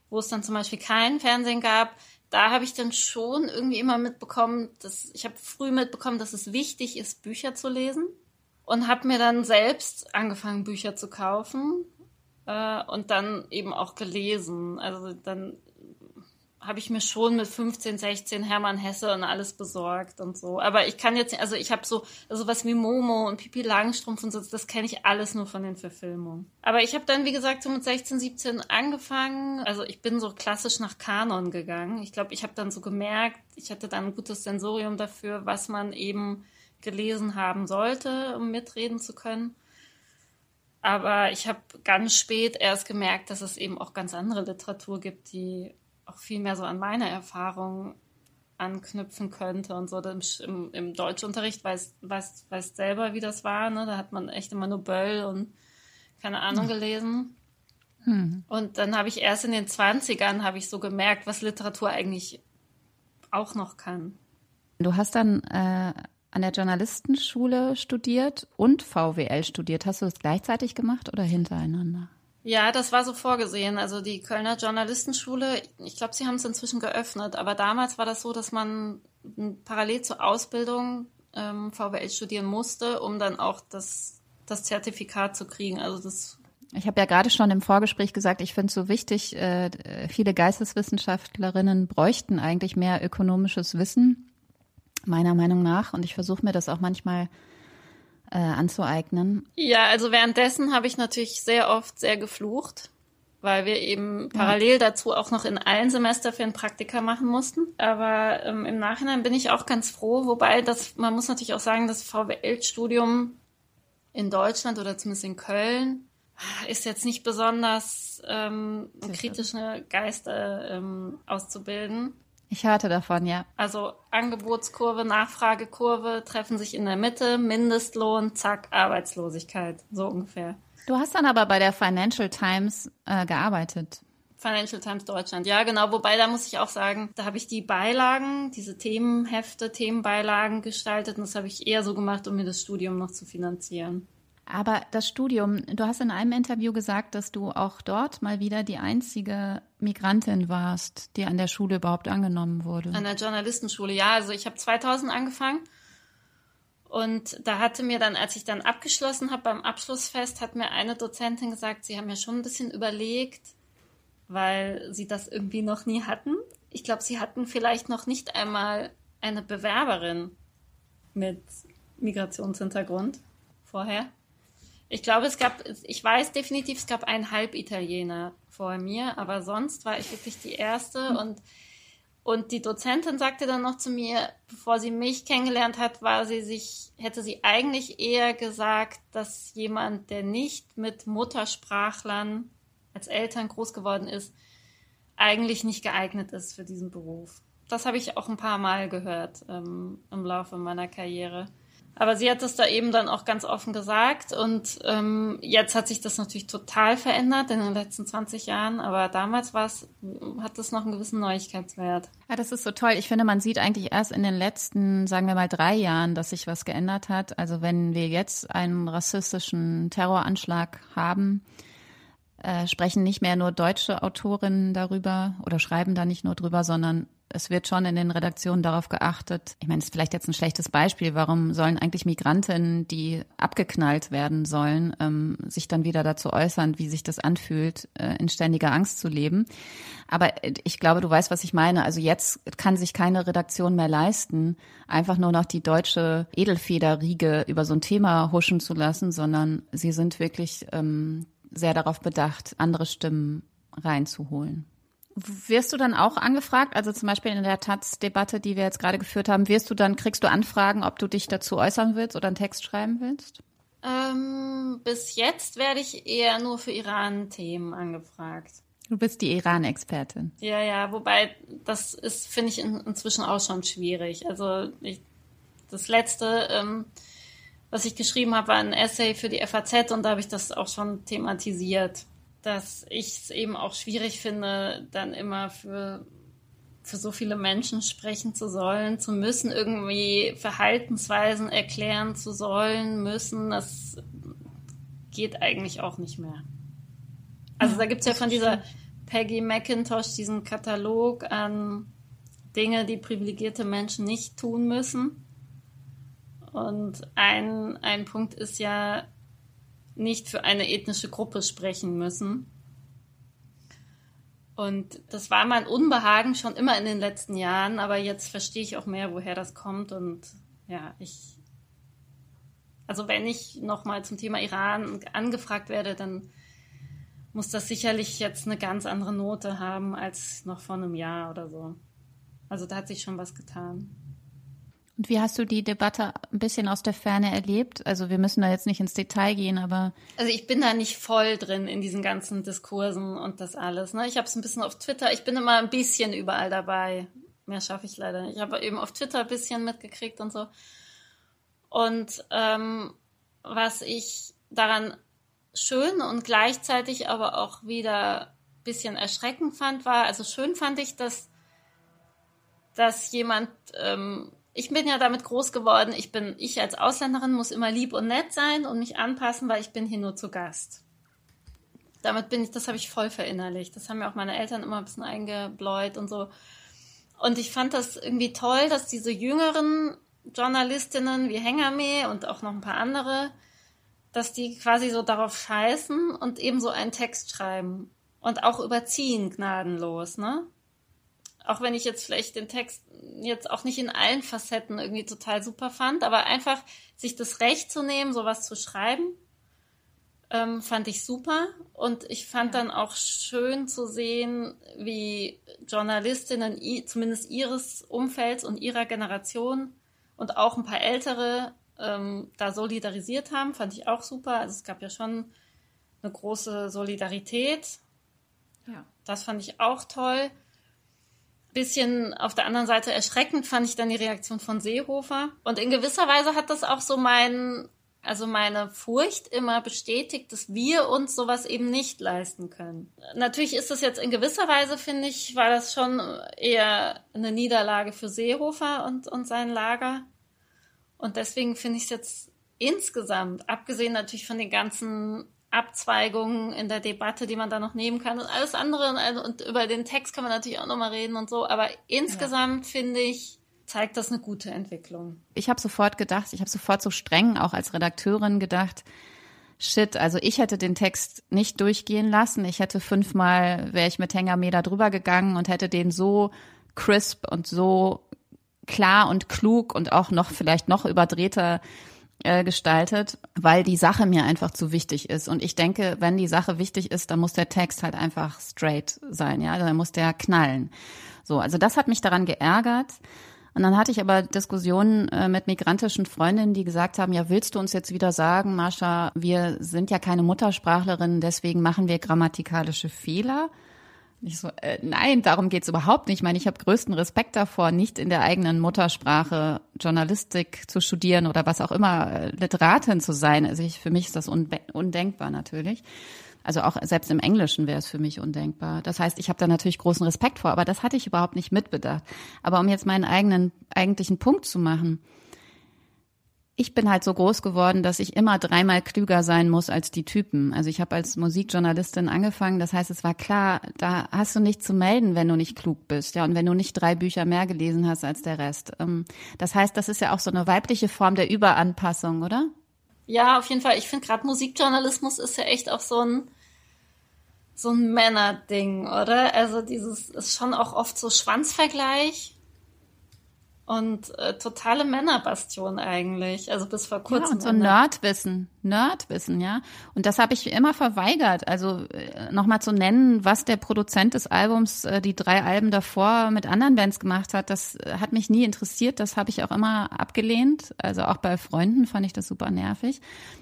wo es dann zum Beispiel kein Fernsehen gab, da habe ich dann schon irgendwie immer mitbekommen, dass ich habe früh mitbekommen, dass es wichtig ist, Bücher zu lesen und habe mir dann selbst angefangen, Bücher zu kaufen äh, und dann eben auch gelesen. Also dann habe ich mir schon mit 15, 16 Hermann Hesse und alles besorgt und so. Aber ich kann jetzt, also ich habe so also was wie Momo und Pipi Langstrumpf und so, das kenne ich alles nur von den Verfilmungen. Aber ich habe dann, wie gesagt, so mit 16, 17 angefangen. Also ich bin so klassisch nach Kanon gegangen. Ich glaube, ich habe dann so gemerkt, ich hatte dann ein gutes Sensorium dafür, was man eben gelesen haben sollte, um mitreden zu können. Aber ich habe ganz spät erst gemerkt, dass es eben auch ganz andere Literatur gibt, die auch viel mehr so an meine Erfahrungen anknüpfen könnte und so. Im, im Deutschunterricht weiß, weiß, weiß selber, wie das war. Ne? Da hat man echt immer nur Böll und keine Ahnung gelesen. Hm. Und dann habe ich erst in den 20ern habe ich so gemerkt, was Literatur eigentlich auch noch kann. Du hast dann äh, an der Journalistenschule studiert und VWL studiert. Hast du das gleichzeitig gemacht oder hintereinander? Ja, das war so vorgesehen. Also die Kölner Journalistenschule, ich glaube, sie haben es inzwischen geöffnet, aber damals war das so, dass man parallel zur Ausbildung ähm, VWL studieren musste, um dann auch das, das Zertifikat zu kriegen. Also das ich habe ja gerade schon im Vorgespräch gesagt, ich finde es so wichtig, äh, viele Geisteswissenschaftlerinnen bräuchten eigentlich mehr ökonomisches Wissen, meiner Meinung nach. Und ich versuche mir das auch manchmal äh, anzueignen? Ja, also währenddessen habe ich natürlich sehr oft sehr geflucht, weil wir eben parallel ja. dazu auch noch in allen Semester für ein Praktika machen mussten. Aber ähm, im Nachhinein bin ich auch ganz froh, wobei das, man muss natürlich auch sagen, das VWL-Studium in Deutschland oder zumindest in Köln ist jetzt nicht besonders ähm, kritische Geister ähm, auszubilden. Ich hörte davon, ja. Also Angebotskurve, Nachfragekurve treffen sich in der Mitte, Mindestlohn, zack, Arbeitslosigkeit, so ungefähr. Du hast dann aber bei der Financial Times äh, gearbeitet. Financial Times Deutschland, ja genau. Wobei da muss ich auch sagen, da habe ich die Beilagen, diese Themenhefte, Themenbeilagen gestaltet und das habe ich eher so gemacht, um mir das Studium noch zu finanzieren. Aber das Studium, du hast in einem Interview gesagt, dass du auch dort mal wieder die einzige Migrantin warst, die an der Schule überhaupt angenommen wurde. An der Journalistenschule, ja. Also ich habe 2000 angefangen und da hatte mir dann, als ich dann abgeschlossen habe beim Abschlussfest, hat mir eine Dozentin gesagt, sie haben ja schon ein bisschen überlegt, weil sie das irgendwie noch nie hatten. Ich glaube, sie hatten vielleicht noch nicht einmal eine Bewerberin mit Migrationshintergrund vorher. Ich glaube, es gab, ich weiß definitiv, es gab einen Halbitaliener vor mir, aber sonst war ich wirklich die erste mhm. und und die Dozentin sagte dann noch zu mir, bevor sie mich kennengelernt hat, war sie sich, hätte sie eigentlich eher gesagt, dass jemand, der nicht mit Muttersprachlern als Eltern groß geworden ist, eigentlich nicht geeignet ist für diesen Beruf. Das habe ich auch ein paar Mal gehört ähm, im Laufe meiner Karriere. Aber sie hat es da eben dann auch ganz offen gesagt. Und ähm, jetzt hat sich das natürlich total verändert in den letzten 20 Jahren. Aber damals hat das noch einen gewissen Neuigkeitswert. Ja, das ist so toll. Ich finde, man sieht eigentlich erst in den letzten, sagen wir mal, drei Jahren, dass sich was geändert hat. Also wenn wir jetzt einen rassistischen Terroranschlag haben, äh, sprechen nicht mehr nur deutsche Autorinnen darüber oder schreiben da nicht nur drüber, sondern es wird schon in den Redaktionen darauf geachtet. Ich meine, das ist vielleicht jetzt ein schlechtes Beispiel. Warum sollen eigentlich Migrantinnen, die abgeknallt werden sollen, ähm, sich dann wieder dazu äußern, wie sich das anfühlt, äh, in ständiger Angst zu leben? Aber ich glaube, du weißt, was ich meine. Also jetzt kann sich keine Redaktion mehr leisten, einfach nur noch die deutsche Edelfederriege über so ein Thema huschen zu lassen, sondern sie sind wirklich ähm, sehr darauf bedacht, andere Stimmen reinzuholen. Wirst du dann auch angefragt, also zum Beispiel in der Taz-Debatte, die wir jetzt gerade geführt haben, wirst du dann, kriegst du Anfragen, ob du dich dazu äußern willst oder einen Text schreiben willst? Ähm, bis jetzt werde ich eher nur für Iran-Themen angefragt. Du bist die Iran-Expertin. Ja, ja, wobei das ist, finde ich, in, inzwischen auch schon schwierig. Also ich, das letzte, ähm, was ich geschrieben habe, war ein Essay für die FAZ und da habe ich das auch schon thematisiert dass ich es eben auch schwierig finde, dann immer für, für so viele Menschen sprechen zu sollen, zu müssen, irgendwie Verhaltensweisen erklären zu sollen, müssen. Das geht eigentlich auch nicht mehr. Also ja, da gibt es ja von dieser Peggy McIntosh diesen Katalog an Dinge, die privilegierte Menschen nicht tun müssen. Und ein, ein Punkt ist ja, nicht für eine ethnische Gruppe sprechen müssen. Und das war mein Unbehagen schon immer in den letzten Jahren, aber jetzt verstehe ich auch mehr, woher das kommt. Und ja, ich, also wenn ich nochmal zum Thema Iran angefragt werde, dann muss das sicherlich jetzt eine ganz andere Note haben als noch vor einem Jahr oder so. Also da hat sich schon was getan. Und wie hast du die Debatte ein bisschen aus der Ferne erlebt? Also wir müssen da jetzt nicht ins Detail gehen, aber. Also ich bin da nicht voll drin in diesen ganzen Diskursen und das alles. Ne? Ich habe es ein bisschen auf Twitter, ich bin immer ein bisschen überall dabei. Mehr schaffe ich leider nicht. Ich habe eben auf Twitter ein bisschen mitgekriegt und so. Und ähm, was ich daran schön und gleichzeitig aber auch wieder ein bisschen erschreckend fand, war, also schön fand ich, dass, dass jemand ähm, ich bin ja damit groß geworden, ich bin, ich als Ausländerin muss immer lieb und nett sein und mich anpassen, weil ich bin hier nur zu Gast. Damit bin ich, das habe ich voll verinnerlicht. Das haben mir auch meine Eltern immer ein bisschen eingebläut und so. Und ich fand das irgendwie toll, dass diese jüngeren Journalistinnen wie Hengame und auch noch ein paar andere, dass die quasi so darauf scheißen und eben so einen Text schreiben und auch überziehen gnadenlos, ne? Auch wenn ich jetzt vielleicht den Text jetzt auch nicht in allen Facetten irgendwie total super fand, aber einfach sich das Recht zu nehmen, sowas zu schreiben, ähm, fand ich super. Und ich fand ja. dann auch schön zu sehen, wie Journalistinnen zumindest ihres Umfelds und ihrer Generation und auch ein paar ältere ähm, da solidarisiert haben, fand ich auch super. Also es gab ja schon eine große Solidarität. Ja. Das fand ich auch toll bisschen auf der anderen Seite erschreckend fand ich dann die Reaktion von Seehofer. Und in gewisser Weise hat das auch so mein, also meine Furcht immer bestätigt, dass wir uns sowas eben nicht leisten können. Natürlich ist das jetzt in gewisser Weise, finde ich, war das schon eher eine Niederlage für Seehofer und, und sein Lager. Und deswegen finde ich es jetzt insgesamt, abgesehen natürlich von den ganzen Abzweigungen in der Debatte, die man da noch nehmen kann und alles andere und, und über den Text kann man natürlich auch nochmal reden und so, aber insgesamt ja. finde ich, zeigt das eine gute Entwicklung. Ich habe sofort gedacht, ich habe sofort so streng auch als Redakteurin gedacht, shit, also ich hätte den Text nicht durchgehen lassen. Ich hätte fünfmal, wäre ich mit Hengame da drüber gegangen und hätte den so crisp und so klar und klug und auch noch vielleicht noch überdrehter äh, gestaltet, weil die Sache mir einfach zu wichtig ist. Und ich denke, wenn die Sache wichtig ist, dann muss der Text halt einfach straight sein, ja, dann muss der knallen. So, also das hat mich daran geärgert. Und dann hatte ich aber Diskussionen äh, mit migrantischen Freundinnen, die gesagt haben, ja, willst du uns jetzt wieder sagen, Mascha, wir sind ja keine Muttersprachlerinnen, deswegen machen wir grammatikalische Fehler? Ich so, äh, nein, darum geht's überhaupt nicht. Ich meine, ich habe größten Respekt davor, nicht in der eigenen Muttersprache Journalistik zu studieren oder was auch immer, äh, Literatin zu sein. Also ich, für mich ist das undenkbar natürlich. Also auch selbst im Englischen wäre es für mich undenkbar. Das heißt, ich habe da natürlich großen Respekt vor, aber das hatte ich überhaupt nicht mitbedacht. Aber um jetzt meinen eigenen eigentlichen Punkt zu machen, ich bin halt so groß geworden, dass ich immer dreimal klüger sein muss als die Typen. Also ich habe als Musikjournalistin angefangen, das heißt, es war klar, da hast du nichts zu melden, wenn du nicht klug bist, ja, und wenn du nicht drei Bücher mehr gelesen hast als der Rest. Ähm, das heißt, das ist ja auch so eine weibliche Form der Überanpassung, oder? Ja, auf jeden Fall. Ich finde gerade Musikjournalismus ist ja echt auch so ein so ein Männerding, oder? Also dieses ist schon auch oft so Schwanzvergleich und äh, totale Männerbastion eigentlich. Also bis vor kurzem. Ja, und so Nerdwissen, Nerdwissen, ja. Und das habe ich immer verweigert. Also äh, nochmal zu nennen, was der Produzent des Albums äh, die drei Alben davor mit anderen Bands gemacht hat, das äh, hat mich nie interessiert. Das habe ich auch immer abgelehnt. Also auch bei Freunden fand ich das super nervig.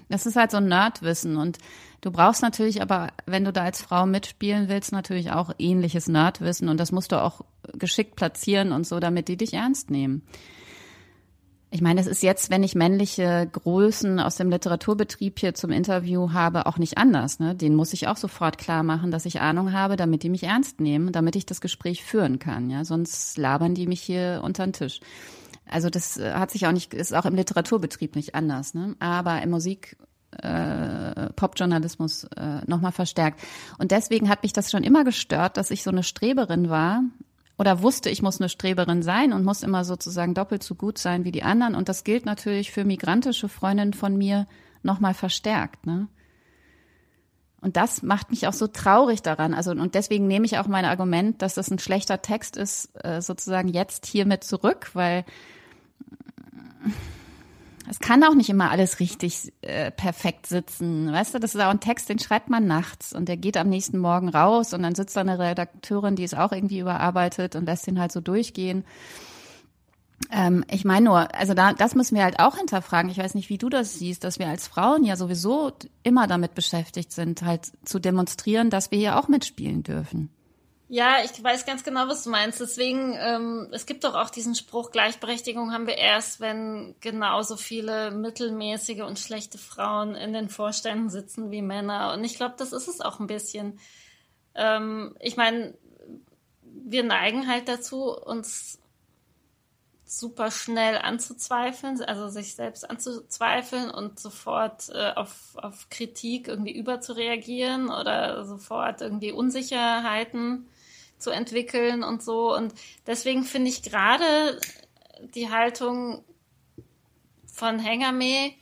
Das ist halt so Nerdwissen und Du brauchst natürlich aber, wenn du da als Frau mitspielen willst, natürlich auch ähnliches Nerdwissen und das musst du auch geschickt platzieren und so, damit die dich ernst nehmen. Ich meine, es ist jetzt, wenn ich männliche Größen aus dem Literaturbetrieb hier zum Interview habe, auch nicht anders. Ne? Den muss ich auch sofort klar machen, dass ich Ahnung habe, damit die mich ernst nehmen, damit ich das Gespräch führen kann. Ja, sonst labern die mich hier unter den Tisch. Also das äh, hat sich auch nicht, ist auch im Literaturbetrieb nicht anders. Ne? Aber im Musik äh, Popjournalismus äh, nochmal verstärkt. Und deswegen hat mich das schon immer gestört, dass ich so eine Streberin war oder wusste, ich muss eine Streberin sein und muss immer sozusagen doppelt so gut sein wie die anderen. Und das gilt natürlich für migrantische Freundinnen von mir nochmal verstärkt. Ne? Und das macht mich auch so traurig daran. Also, und deswegen nehme ich auch mein Argument, dass das ein schlechter Text ist, äh, sozusagen jetzt hiermit zurück, weil es kann auch nicht immer alles richtig äh, perfekt sitzen. Weißt du, das ist auch ein Text, den schreibt man nachts und der geht am nächsten Morgen raus und dann sitzt da eine Redakteurin, die es auch irgendwie überarbeitet und lässt ihn halt so durchgehen. Ähm, ich meine nur, also da, das müssen wir halt auch hinterfragen. Ich weiß nicht, wie du das siehst, dass wir als Frauen ja sowieso immer damit beschäftigt sind, halt zu demonstrieren, dass wir hier auch mitspielen dürfen. Ja, ich weiß ganz genau, was du meinst. Deswegen, ähm, es gibt doch auch diesen Spruch, Gleichberechtigung haben wir erst, wenn genauso viele mittelmäßige und schlechte Frauen in den Vorständen sitzen wie Männer. Und ich glaube, das ist es auch ein bisschen. Ähm, ich meine, wir neigen halt dazu, uns super schnell anzuzweifeln, also sich selbst anzuzweifeln und sofort äh, auf, auf Kritik irgendwie überzureagieren oder sofort irgendwie Unsicherheiten zu entwickeln und so. Und deswegen finde ich gerade die Haltung von Hengame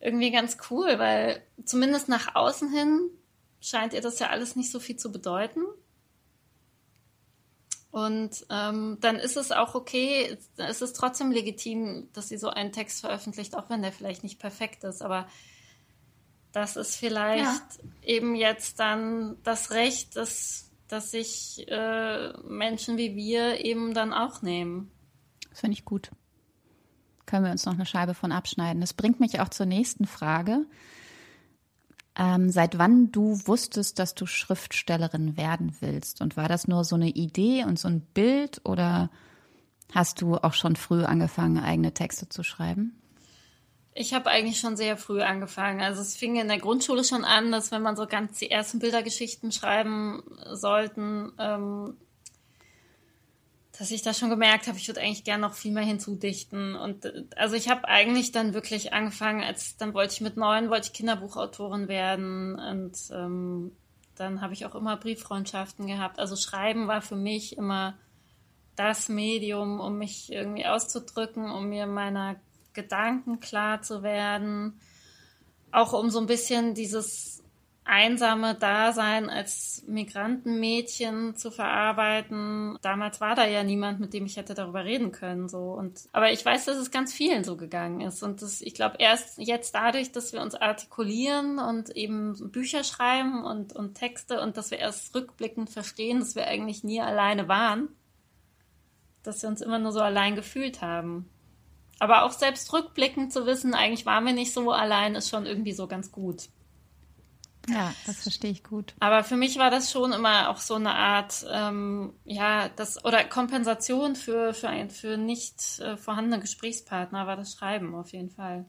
irgendwie ganz cool, weil zumindest nach außen hin scheint ihr das ja alles nicht so viel zu bedeuten. Und ähm, dann ist es auch okay, es ist trotzdem legitim, dass sie so einen Text veröffentlicht, auch wenn der vielleicht nicht perfekt ist. Aber das ist vielleicht ja. eben jetzt dann das Recht, das dass sich äh, Menschen wie wir eben dann auch nehmen. Das finde ich gut. Können wir uns noch eine Scheibe von abschneiden. Das bringt mich auch zur nächsten Frage. Ähm, seit wann du wusstest, dass du Schriftstellerin werden willst? Und war das nur so eine Idee und so ein Bild oder hast du auch schon früh angefangen, eigene Texte zu schreiben? Ich habe eigentlich schon sehr früh angefangen. Also es fing in der Grundschule schon an, dass wenn man so ganz die ersten Bildergeschichten schreiben sollten, ähm, dass ich da schon gemerkt habe, ich würde eigentlich gerne noch viel mehr hinzudichten. Und also ich habe eigentlich dann wirklich angefangen, als dann wollte ich mit neun, wollte ich Kinderbuchautorin werden und ähm, dann habe ich auch immer Brieffreundschaften gehabt. Also Schreiben war für mich immer das Medium, um mich irgendwie auszudrücken, um mir meiner Gedanken klar zu werden. Auch um so ein bisschen dieses einsame Dasein als Migrantenmädchen zu verarbeiten. Damals war da ja niemand, mit dem ich hätte darüber reden können, so. Und, aber ich weiß, dass es ganz vielen so gegangen ist. Und das, ich glaube, erst jetzt dadurch, dass wir uns artikulieren und eben Bücher schreiben und, und Texte und dass wir erst rückblickend verstehen, dass wir eigentlich nie alleine waren, dass wir uns immer nur so allein gefühlt haben. Aber auch selbst rückblickend zu wissen, eigentlich waren wir nicht so allein, ist schon irgendwie so ganz gut. Ja, das verstehe ich gut. Aber für mich war das schon immer auch so eine Art, ähm, ja, das oder Kompensation für für ein für nicht äh, vorhandene Gesprächspartner war das Schreiben auf jeden Fall.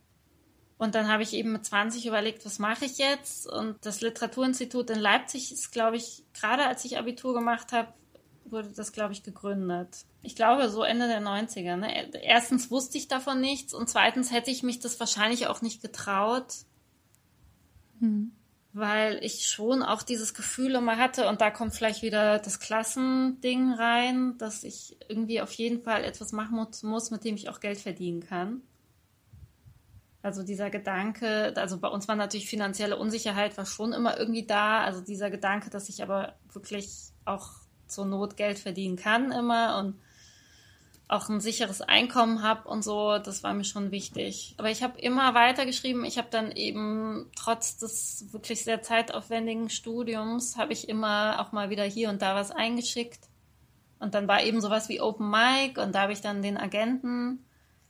Und dann habe ich eben mit 20 überlegt, was mache ich jetzt? Und das Literaturinstitut in Leipzig ist, glaube ich, gerade als ich Abitur gemacht habe, wurde das, glaube ich, gegründet. Ich glaube, so Ende der 90er. Ne? Erstens wusste ich davon nichts und zweitens hätte ich mich das wahrscheinlich auch nicht getraut. Hm weil ich schon auch dieses Gefühl immer hatte, und da kommt vielleicht wieder das Klassending rein, dass ich irgendwie auf jeden Fall etwas machen muss, mit dem ich auch Geld verdienen kann. Also dieser Gedanke, also bei uns war natürlich finanzielle Unsicherheit war schon immer irgendwie da. Also dieser Gedanke, dass ich aber wirklich auch zur Not Geld verdienen kann immer und auch ein sicheres Einkommen habe und so, das war mir schon wichtig. Aber ich habe immer weitergeschrieben. Ich habe dann eben trotz des wirklich sehr zeitaufwendigen Studiums, habe ich immer auch mal wieder hier und da was eingeschickt. Und dann war eben sowas wie Open Mic und da habe ich dann den Agenten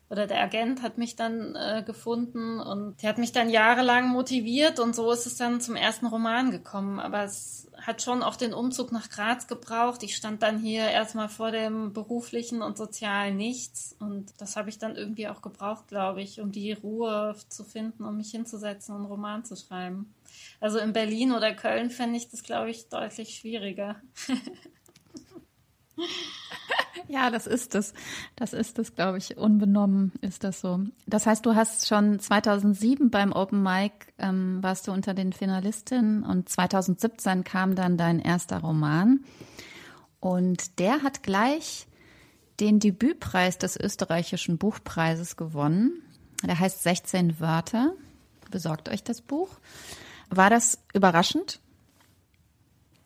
oder der Agent hat mich dann äh, gefunden und der hat mich dann jahrelang motiviert und so ist es dann zum ersten Roman gekommen. Aber es hat schon auch den Umzug nach Graz gebraucht. Ich stand dann hier erstmal vor dem beruflichen und sozialen Nichts. Und das habe ich dann irgendwie auch gebraucht, glaube ich, um die Ruhe zu finden, um mich hinzusetzen und einen Roman zu schreiben. Also in Berlin oder Köln fände ich das, glaube ich, deutlich schwieriger. Ja, das ist es. Das ist es, glaube ich. Unbenommen ist das so. Das heißt, du hast schon 2007 beim Open Mic, ähm, warst du unter den Finalistinnen und 2017 kam dann dein erster Roman. Und der hat gleich den Debütpreis des österreichischen Buchpreises gewonnen. Der heißt 16 Wörter. Besorgt euch das Buch. War das überraschend?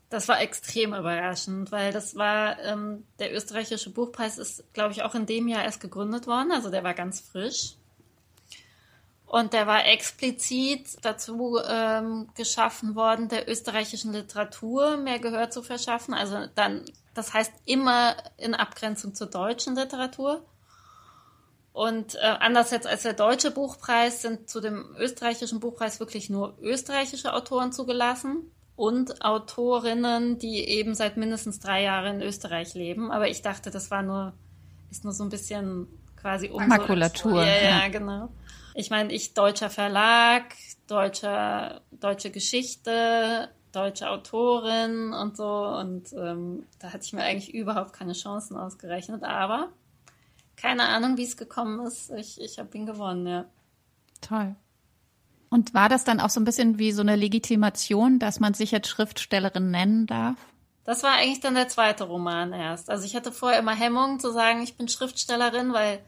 Das war extrem überraschend, weil das war, ähm, der österreichische Buchpreis ist, glaube ich, auch in dem Jahr erst gegründet worden, also der war ganz frisch. Und der war explizit dazu ähm, geschaffen worden, der österreichischen Literatur mehr Gehör zu verschaffen. Also dann, das heißt immer in Abgrenzung zur deutschen Literatur. Und äh, anders jetzt als der deutsche Buchpreis sind zu dem österreichischen Buchpreis wirklich nur österreichische Autoren zugelassen und Autorinnen, die eben seit mindestens drei Jahren in Österreich leben. Aber ich dachte, das war nur, ist nur so ein bisschen quasi um Makulatur. Ja, ja, ja, genau. Ich meine, ich deutscher Verlag, deutscher, deutsche Geschichte, deutsche Autorin und so. Und ähm, da hatte ich mir eigentlich überhaupt keine Chancen ausgerechnet. Aber keine Ahnung, wie es gekommen ist. Ich, ich habe ihn gewonnen, ja. Toll. Und war das dann auch so ein bisschen wie so eine Legitimation, dass man sich jetzt Schriftstellerin nennen darf? Das war eigentlich dann der zweite Roman erst. Also ich hatte vorher immer Hemmungen zu sagen, ich bin Schriftstellerin, weil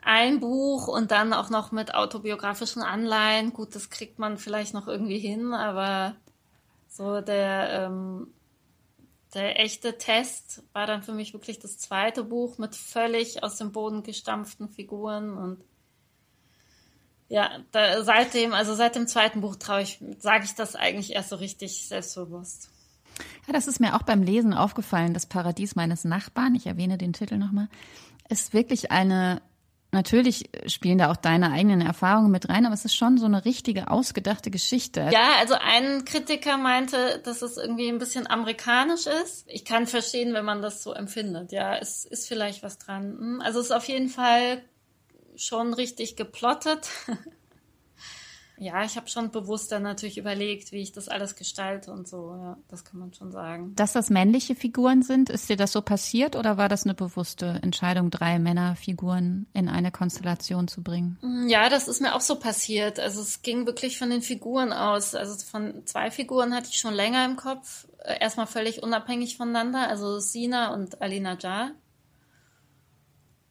ein Buch und dann auch noch mit autobiografischen Anleihen, gut, das kriegt man vielleicht noch irgendwie hin, aber so der, ähm, der echte Test war dann für mich wirklich das zweite Buch mit völlig aus dem Boden gestampften Figuren und ja, da, seitdem, also seit dem zweiten Buch traue ich, sage ich das eigentlich erst so richtig selbstbewusst. Ja, das ist mir auch beim Lesen aufgefallen. Das Paradies meines Nachbarn, ich erwähne den Titel nochmal, ist wirklich eine, natürlich spielen da auch deine eigenen Erfahrungen mit rein, aber es ist schon so eine richtige, ausgedachte Geschichte. Ja, also ein Kritiker meinte, dass es irgendwie ein bisschen amerikanisch ist. Ich kann verstehen, wenn man das so empfindet. Ja, es ist vielleicht was dran. Hm, also es ist auf jeden Fall schon richtig geplottet. ja, ich habe schon bewusst dann natürlich überlegt, wie ich das alles gestalte und so. Ja, das kann man schon sagen. Dass das männliche Figuren sind, ist dir das so passiert oder war das eine bewusste Entscheidung, drei Männerfiguren in eine Konstellation zu bringen? Mm, ja, das ist mir auch so passiert. Also es ging wirklich von den Figuren aus. Also von zwei Figuren hatte ich schon länger im Kopf. Äh, erstmal völlig unabhängig voneinander, also Sina und Alina Jar.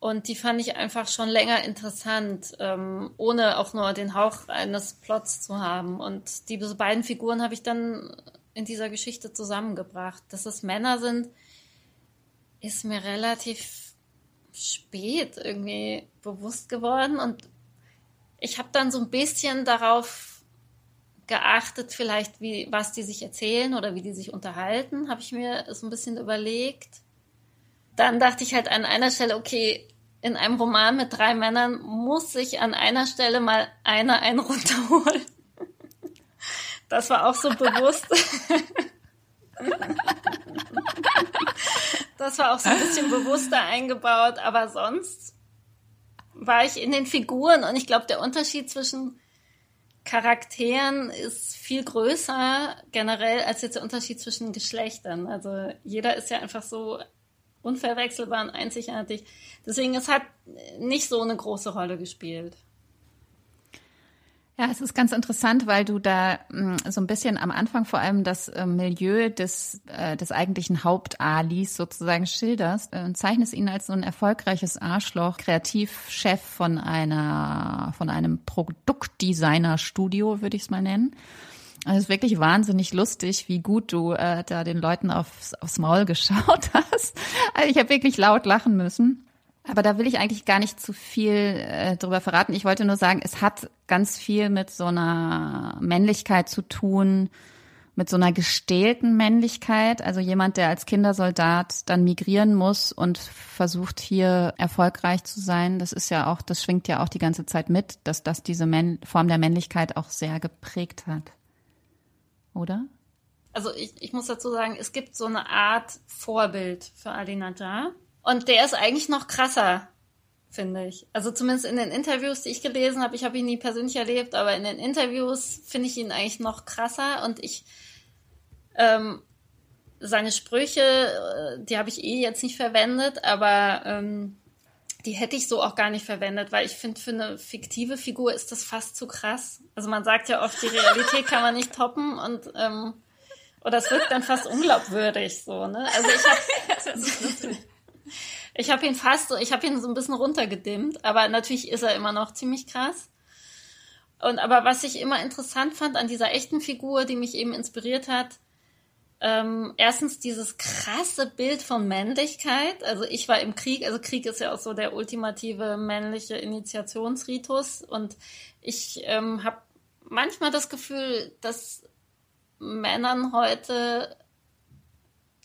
Und die fand ich einfach schon länger interessant, ähm, ohne auch nur den Hauch eines Plots zu haben. Und diese beiden Figuren habe ich dann in dieser Geschichte zusammengebracht. Dass es Männer sind, ist mir relativ spät irgendwie bewusst geworden. Und ich habe dann so ein bisschen darauf geachtet, vielleicht, wie, was die sich erzählen oder wie die sich unterhalten, habe ich mir so ein bisschen überlegt. Dann dachte ich halt an einer Stelle, okay, in einem Roman mit drei Männern muss sich an einer Stelle mal einer einen runterholen. Das war auch so bewusst. Das war auch so ein bisschen bewusster eingebaut, aber sonst war ich in den Figuren und ich glaube, der Unterschied zwischen Charakteren ist viel größer generell als jetzt der Unterschied zwischen Geschlechtern. Also jeder ist ja einfach so unverwechselbar und einzigartig. Deswegen, es hat nicht so eine große Rolle gespielt. Ja, es ist ganz interessant, weil du da mh, mm, so ein bisschen am Anfang vor allem das äh, Milieu des, äh, des eigentlichen Hauptalis sozusagen schilderst äh, und zeichnest ihn als so ein erfolgreiches Arschloch, Kreativchef von einer, von einem Produktdesigner-Studio, würde ich es mal nennen. Also es ist wirklich wahnsinnig lustig, wie gut du äh, da den Leuten aufs, aufs Maul geschaut hast. Also ich habe wirklich laut lachen müssen. Aber da will ich eigentlich gar nicht zu viel äh, drüber verraten. Ich wollte nur sagen, es hat ganz viel mit so einer Männlichkeit zu tun, mit so einer gestählten Männlichkeit. Also jemand, der als Kindersoldat dann migrieren muss und versucht hier erfolgreich zu sein. Das ist ja auch, das schwingt ja auch die ganze Zeit mit, dass das diese Männ Form der Männlichkeit auch sehr geprägt hat. Oder? Also ich, ich muss dazu sagen, es gibt so eine Art Vorbild für Ali Najjar und der ist eigentlich noch krasser, finde ich. Also zumindest in den Interviews, die ich gelesen habe, ich habe ihn nie persönlich erlebt, aber in den Interviews finde ich ihn eigentlich noch krasser und ich ähm, seine Sprüche, äh, die habe ich eh jetzt nicht verwendet, aber ähm, die hätte ich so auch gar nicht verwendet, weil ich finde, für eine fiktive Figur ist das fast zu krass. Also man sagt ja oft, die Realität kann man nicht toppen und ähm, oder es wirkt dann fast unglaubwürdig so, ne? Also ich habe Ich habe ihn fast so, ich habe ihn so ein bisschen runtergedimmt, aber natürlich ist er immer noch ziemlich krass. Und aber was ich immer interessant fand an dieser echten Figur, die mich eben inspiriert hat, ähm, erstens dieses krasse Bild von Männlichkeit. Also ich war im Krieg, also Krieg ist ja auch so der ultimative männliche Initiationsritus. Und ich ähm, habe manchmal das Gefühl, dass Männern heute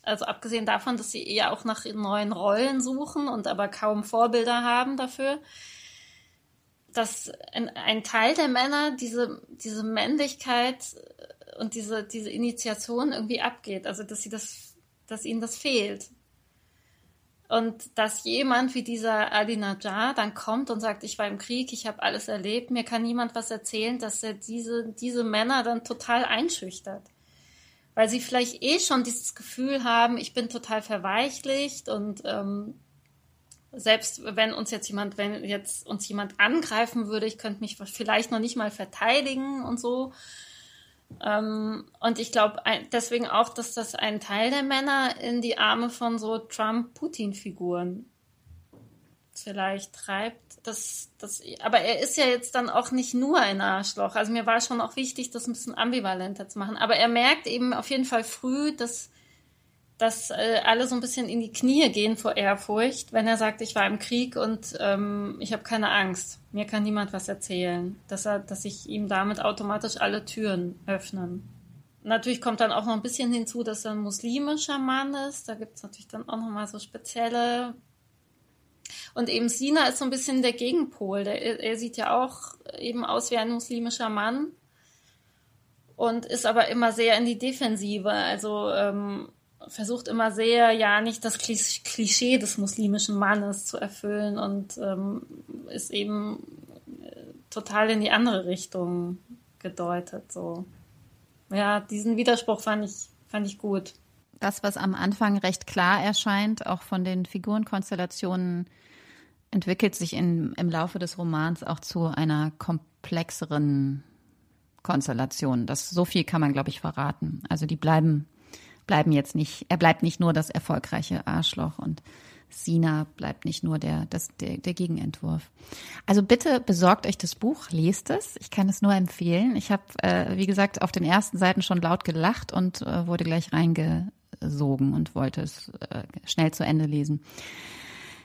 also abgesehen davon, dass sie eher auch nach neuen Rollen suchen und aber kaum Vorbilder haben dafür, dass ein, Teil der Männer diese, diese Männlichkeit und diese, diese Initiation irgendwie abgeht. Also dass sie das, dass ihnen das fehlt. Und dass jemand wie dieser Ali Najjar dann kommt und sagt, ich war im Krieg, ich habe alles erlebt, mir kann niemand was erzählen, dass er diese, diese Männer dann total einschüchtert weil sie vielleicht eh schon dieses Gefühl haben, ich bin total verweichlicht und ähm, selbst wenn uns jetzt jemand, wenn jetzt uns jemand angreifen würde, ich könnte mich vielleicht noch nicht mal verteidigen und so. Ähm, und ich glaube deswegen auch, dass das einen Teil der Männer in die Arme von so Trump-Putin-Figuren vielleicht treibt. Das, das, aber er ist ja jetzt dann auch nicht nur ein Arschloch. Also mir war schon auch wichtig, das ein bisschen ambivalenter zu machen. Aber er merkt eben auf jeden Fall früh, dass, dass äh, alle so ein bisschen in die Knie gehen vor Ehrfurcht, wenn er sagt, ich war im Krieg und ähm, ich habe keine Angst. Mir kann niemand was erzählen. Dass er, dass sich ihm damit automatisch alle Türen öffnen. Natürlich kommt dann auch noch ein bisschen hinzu, dass er ein muslimischer Mann ist. Da gibt es natürlich dann auch noch mal so spezielle und eben Sina ist so ein bisschen der Gegenpol. Der, er sieht ja auch eben aus wie ein muslimischer Mann und ist aber immer sehr in die Defensive. Also ähm, versucht immer sehr, ja, nicht das Klischee des muslimischen Mannes zu erfüllen und ähm, ist eben äh, total in die andere Richtung gedeutet. So. Ja, diesen Widerspruch fand ich, fand ich gut. Das, was am Anfang recht klar erscheint, auch von den Figurenkonstellationen, entwickelt sich in, im Laufe des Romans auch zu einer komplexeren Konstellation. Das so viel kann man, glaube ich, verraten. Also die bleiben bleiben jetzt nicht. Er bleibt nicht nur das erfolgreiche Arschloch und Sina bleibt nicht nur der, das, der, der Gegenentwurf. Also bitte besorgt euch das Buch, lest es. Ich kann es nur empfehlen. Ich habe, äh, wie gesagt, auf den ersten Seiten schon laut gelacht und äh, wurde gleich reingesogen und wollte es äh, schnell zu Ende lesen.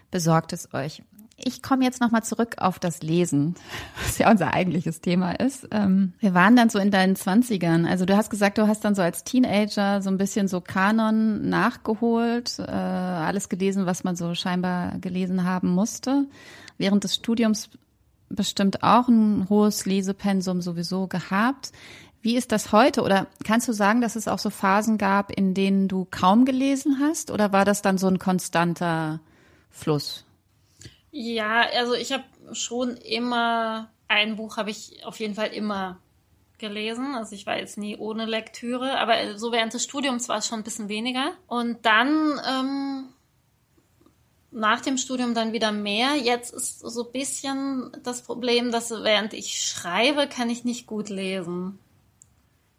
Besorgt es euch ich komme jetzt nochmal zurück auf das Lesen, was ja unser eigentliches Thema ist. Ähm, wir waren dann so in deinen Zwanzigern. Also du hast gesagt, du hast dann so als Teenager so ein bisschen so Kanon nachgeholt, äh, alles gelesen, was man so scheinbar gelesen haben musste. Während des Studiums bestimmt auch ein hohes Lesepensum sowieso gehabt. Wie ist das heute? Oder kannst du sagen, dass es auch so Phasen gab, in denen du kaum gelesen hast? Oder war das dann so ein konstanter Fluss? Ja, also ich habe schon immer, ein Buch habe ich auf jeden Fall immer gelesen. Also ich war jetzt nie ohne Lektüre, aber so während des Studiums war es schon ein bisschen weniger. Und dann ähm, nach dem Studium dann wieder mehr. Jetzt ist so ein bisschen das Problem, dass während ich schreibe, kann ich nicht gut lesen.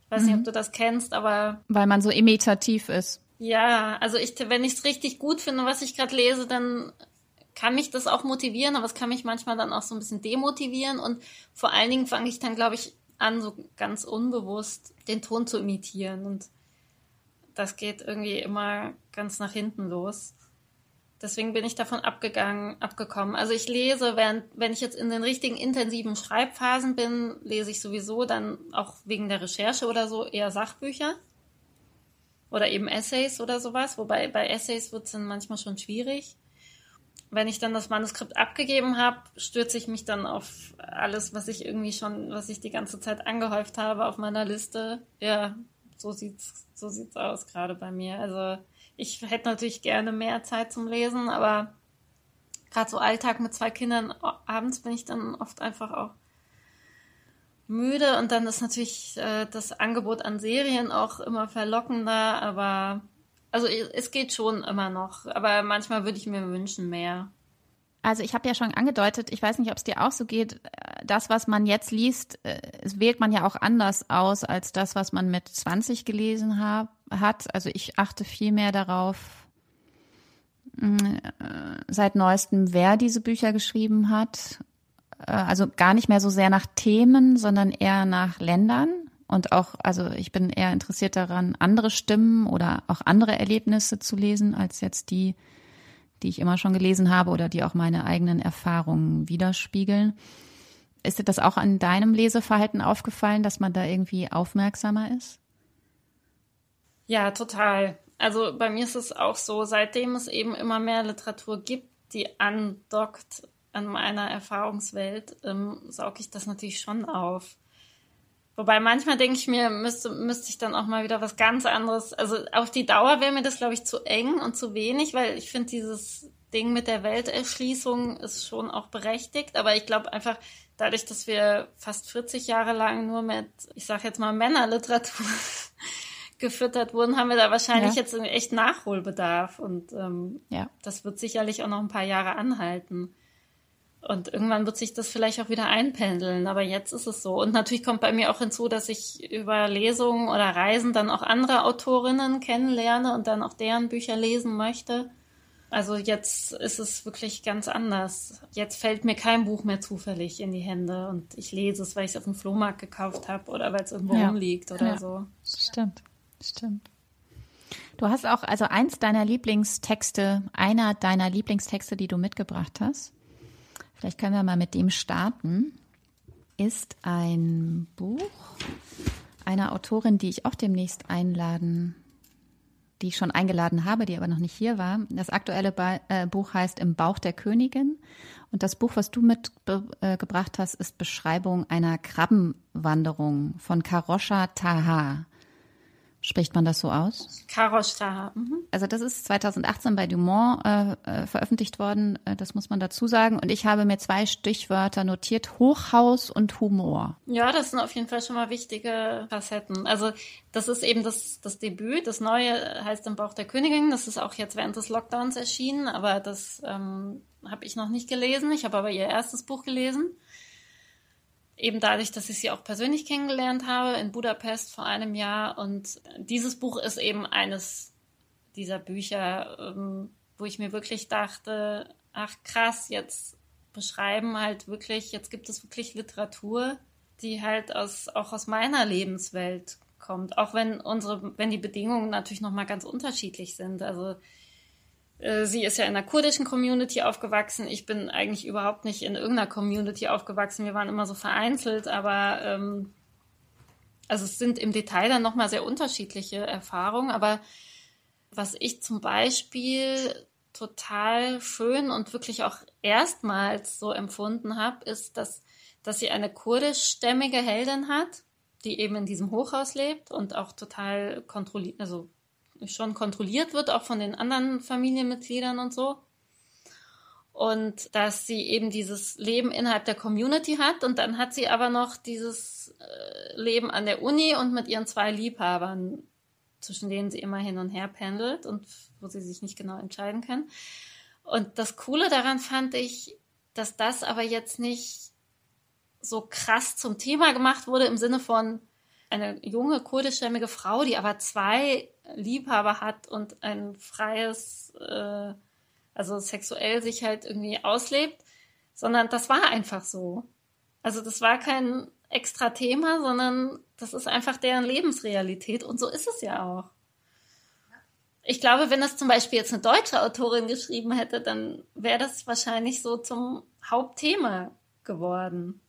Ich weiß mhm. nicht, ob mhm. du das kennst, aber. Weil man so imitativ ist. Ja, also ich, wenn ich es richtig gut finde, was ich gerade lese, dann kann mich das auch motivieren, aber es kann mich manchmal dann auch so ein bisschen demotivieren und vor allen Dingen fange ich dann, glaube ich, an, so ganz unbewusst den Ton zu imitieren und das geht irgendwie immer ganz nach hinten los. Deswegen bin ich davon abgegangen, abgekommen. Also ich lese, während, wenn ich jetzt in den richtigen intensiven Schreibphasen bin, lese ich sowieso dann auch wegen der Recherche oder so eher Sachbücher oder eben Essays oder sowas. Wobei bei Essays wird es dann manchmal schon schwierig wenn ich dann das Manuskript abgegeben habe, stürze ich mich dann auf alles, was ich irgendwie schon, was ich die ganze Zeit angehäuft habe auf meiner Liste. Ja, so sieht's, so sieht's aus gerade bei mir. Also ich hätte natürlich gerne mehr Zeit zum Lesen, aber gerade so Alltag mit zwei Kindern, abends bin ich dann oft einfach auch müde und dann ist natürlich äh, das Angebot an Serien auch immer verlockender, aber also es geht schon immer noch, aber manchmal würde ich mir wünschen mehr. Also ich habe ja schon angedeutet, ich weiß nicht, ob es dir auch so geht, das, was man jetzt liest, äh, wählt man ja auch anders aus als das, was man mit 20 gelesen hab, hat. Also ich achte viel mehr darauf, mm, äh, seit neuestem, wer diese Bücher geschrieben hat. Äh, also gar nicht mehr so sehr nach Themen, sondern eher nach Ländern. Und auch, also ich bin eher interessiert daran, andere Stimmen oder auch andere Erlebnisse zu lesen, als jetzt die, die ich immer schon gelesen habe oder die auch meine eigenen Erfahrungen widerspiegeln. Ist dir das auch an deinem Leseverhalten aufgefallen, dass man da irgendwie aufmerksamer ist? Ja, total. Also bei mir ist es auch so, seitdem es eben immer mehr Literatur gibt, die andockt an meiner Erfahrungswelt, ähm, sauge ich das natürlich schon auf. Wobei manchmal denke ich mir, müsste, müsste ich dann auch mal wieder was ganz anderes. Also auf die Dauer wäre mir das, glaube ich, zu eng und zu wenig, weil ich finde, dieses Ding mit der Welterschließung ist schon auch berechtigt. Aber ich glaube einfach, dadurch, dass wir fast 40 Jahre lang nur mit, ich sage jetzt mal, Männerliteratur gefüttert wurden, haben wir da wahrscheinlich ja. jetzt echt Nachholbedarf. Und ähm, ja. das wird sicherlich auch noch ein paar Jahre anhalten. Und irgendwann wird sich das vielleicht auch wieder einpendeln, aber jetzt ist es so. Und natürlich kommt bei mir auch hinzu, dass ich über Lesungen oder Reisen dann auch andere Autorinnen kennenlerne und dann auch deren Bücher lesen möchte. Also jetzt ist es wirklich ganz anders. Jetzt fällt mir kein Buch mehr zufällig in die Hände und ich lese es, weil ich es auf dem Flohmarkt gekauft habe oder weil es irgendwo ja. rumliegt oder ja. so. Stimmt, stimmt. Du hast auch also eins deiner Lieblingstexte, einer deiner Lieblingstexte, die du mitgebracht hast, vielleicht können wir mal mit dem starten, ist ein Buch einer Autorin, die ich auch demnächst einladen, die ich schon eingeladen habe, die aber noch nicht hier war. Das aktuelle äh, Buch heißt Im Bauch der Königin. Und das Buch, was du mitgebracht hast, ist Beschreibung einer Krabbenwanderung von Karosha Taha. Spricht man das so aus? Karoshtaha. Mhm. Also das ist 2018 bei Dumont äh, äh, veröffentlicht worden, äh, das muss man dazu sagen. Und ich habe mir zwei Stichwörter notiert, Hochhaus und Humor. Ja, das sind auf jeden Fall schon mal wichtige Facetten. Also das ist eben das, das Debüt, das Neue heißt Im Bauch der Königin. Das ist auch jetzt während des Lockdowns erschienen, aber das ähm, habe ich noch nicht gelesen. Ich habe aber ihr erstes Buch gelesen eben dadurch, dass ich sie auch persönlich kennengelernt habe in Budapest vor einem Jahr. Und dieses Buch ist eben eines dieser Bücher, ähm, wo ich mir wirklich dachte, ach krass, jetzt beschreiben halt wirklich, jetzt gibt es wirklich Literatur, die halt aus, auch aus meiner Lebenswelt kommt, auch wenn unsere, wenn die Bedingungen natürlich nochmal ganz unterschiedlich sind. Also sie ist ja in der kurdischen Community aufgewachsen. Ich bin eigentlich überhaupt nicht in irgendeiner Community aufgewachsen. Wir waren immer so vereinzelt, aber ähm, also es sind im Detail dann nochmal sehr unterschiedliche Erfahrungen. Aber was ich zum Beispiel total schön und wirklich auch erstmals so empfunden habe, ist, dass, dass sie eine kurdischstämmige Heldin hat, die eben in diesem Hochhaus lebt und auch total kontrolliert, also schon kontrolliert wird, auch von den anderen Familienmitgliedern und so. Und dass sie eben dieses Leben innerhalb der Community hat und dann hat sie aber noch dieses äh, Leben an der Uni und mit ihren zwei Liebhabern, zwischen denen sie immer hin und her pendelt und wo sie sich nicht genau entscheiden kann. Und das Coole daran fand ich, dass das aber jetzt nicht so krass zum Thema gemacht wurde im Sinne von eine junge kurdischstämmige Frau, die aber zwei Liebhaber hat und ein freies, äh, also sexuell sich halt irgendwie auslebt, sondern das war einfach so. Also das war kein extra Thema, sondern das ist einfach deren Lebensrealität und so ist es ja auch. Ich glaube, wenn das zum Beispiel jetzt eine deutsche Autorin geschrieben hätte, dann wäre das wahrscheinlich so zum Hauptthema geworden.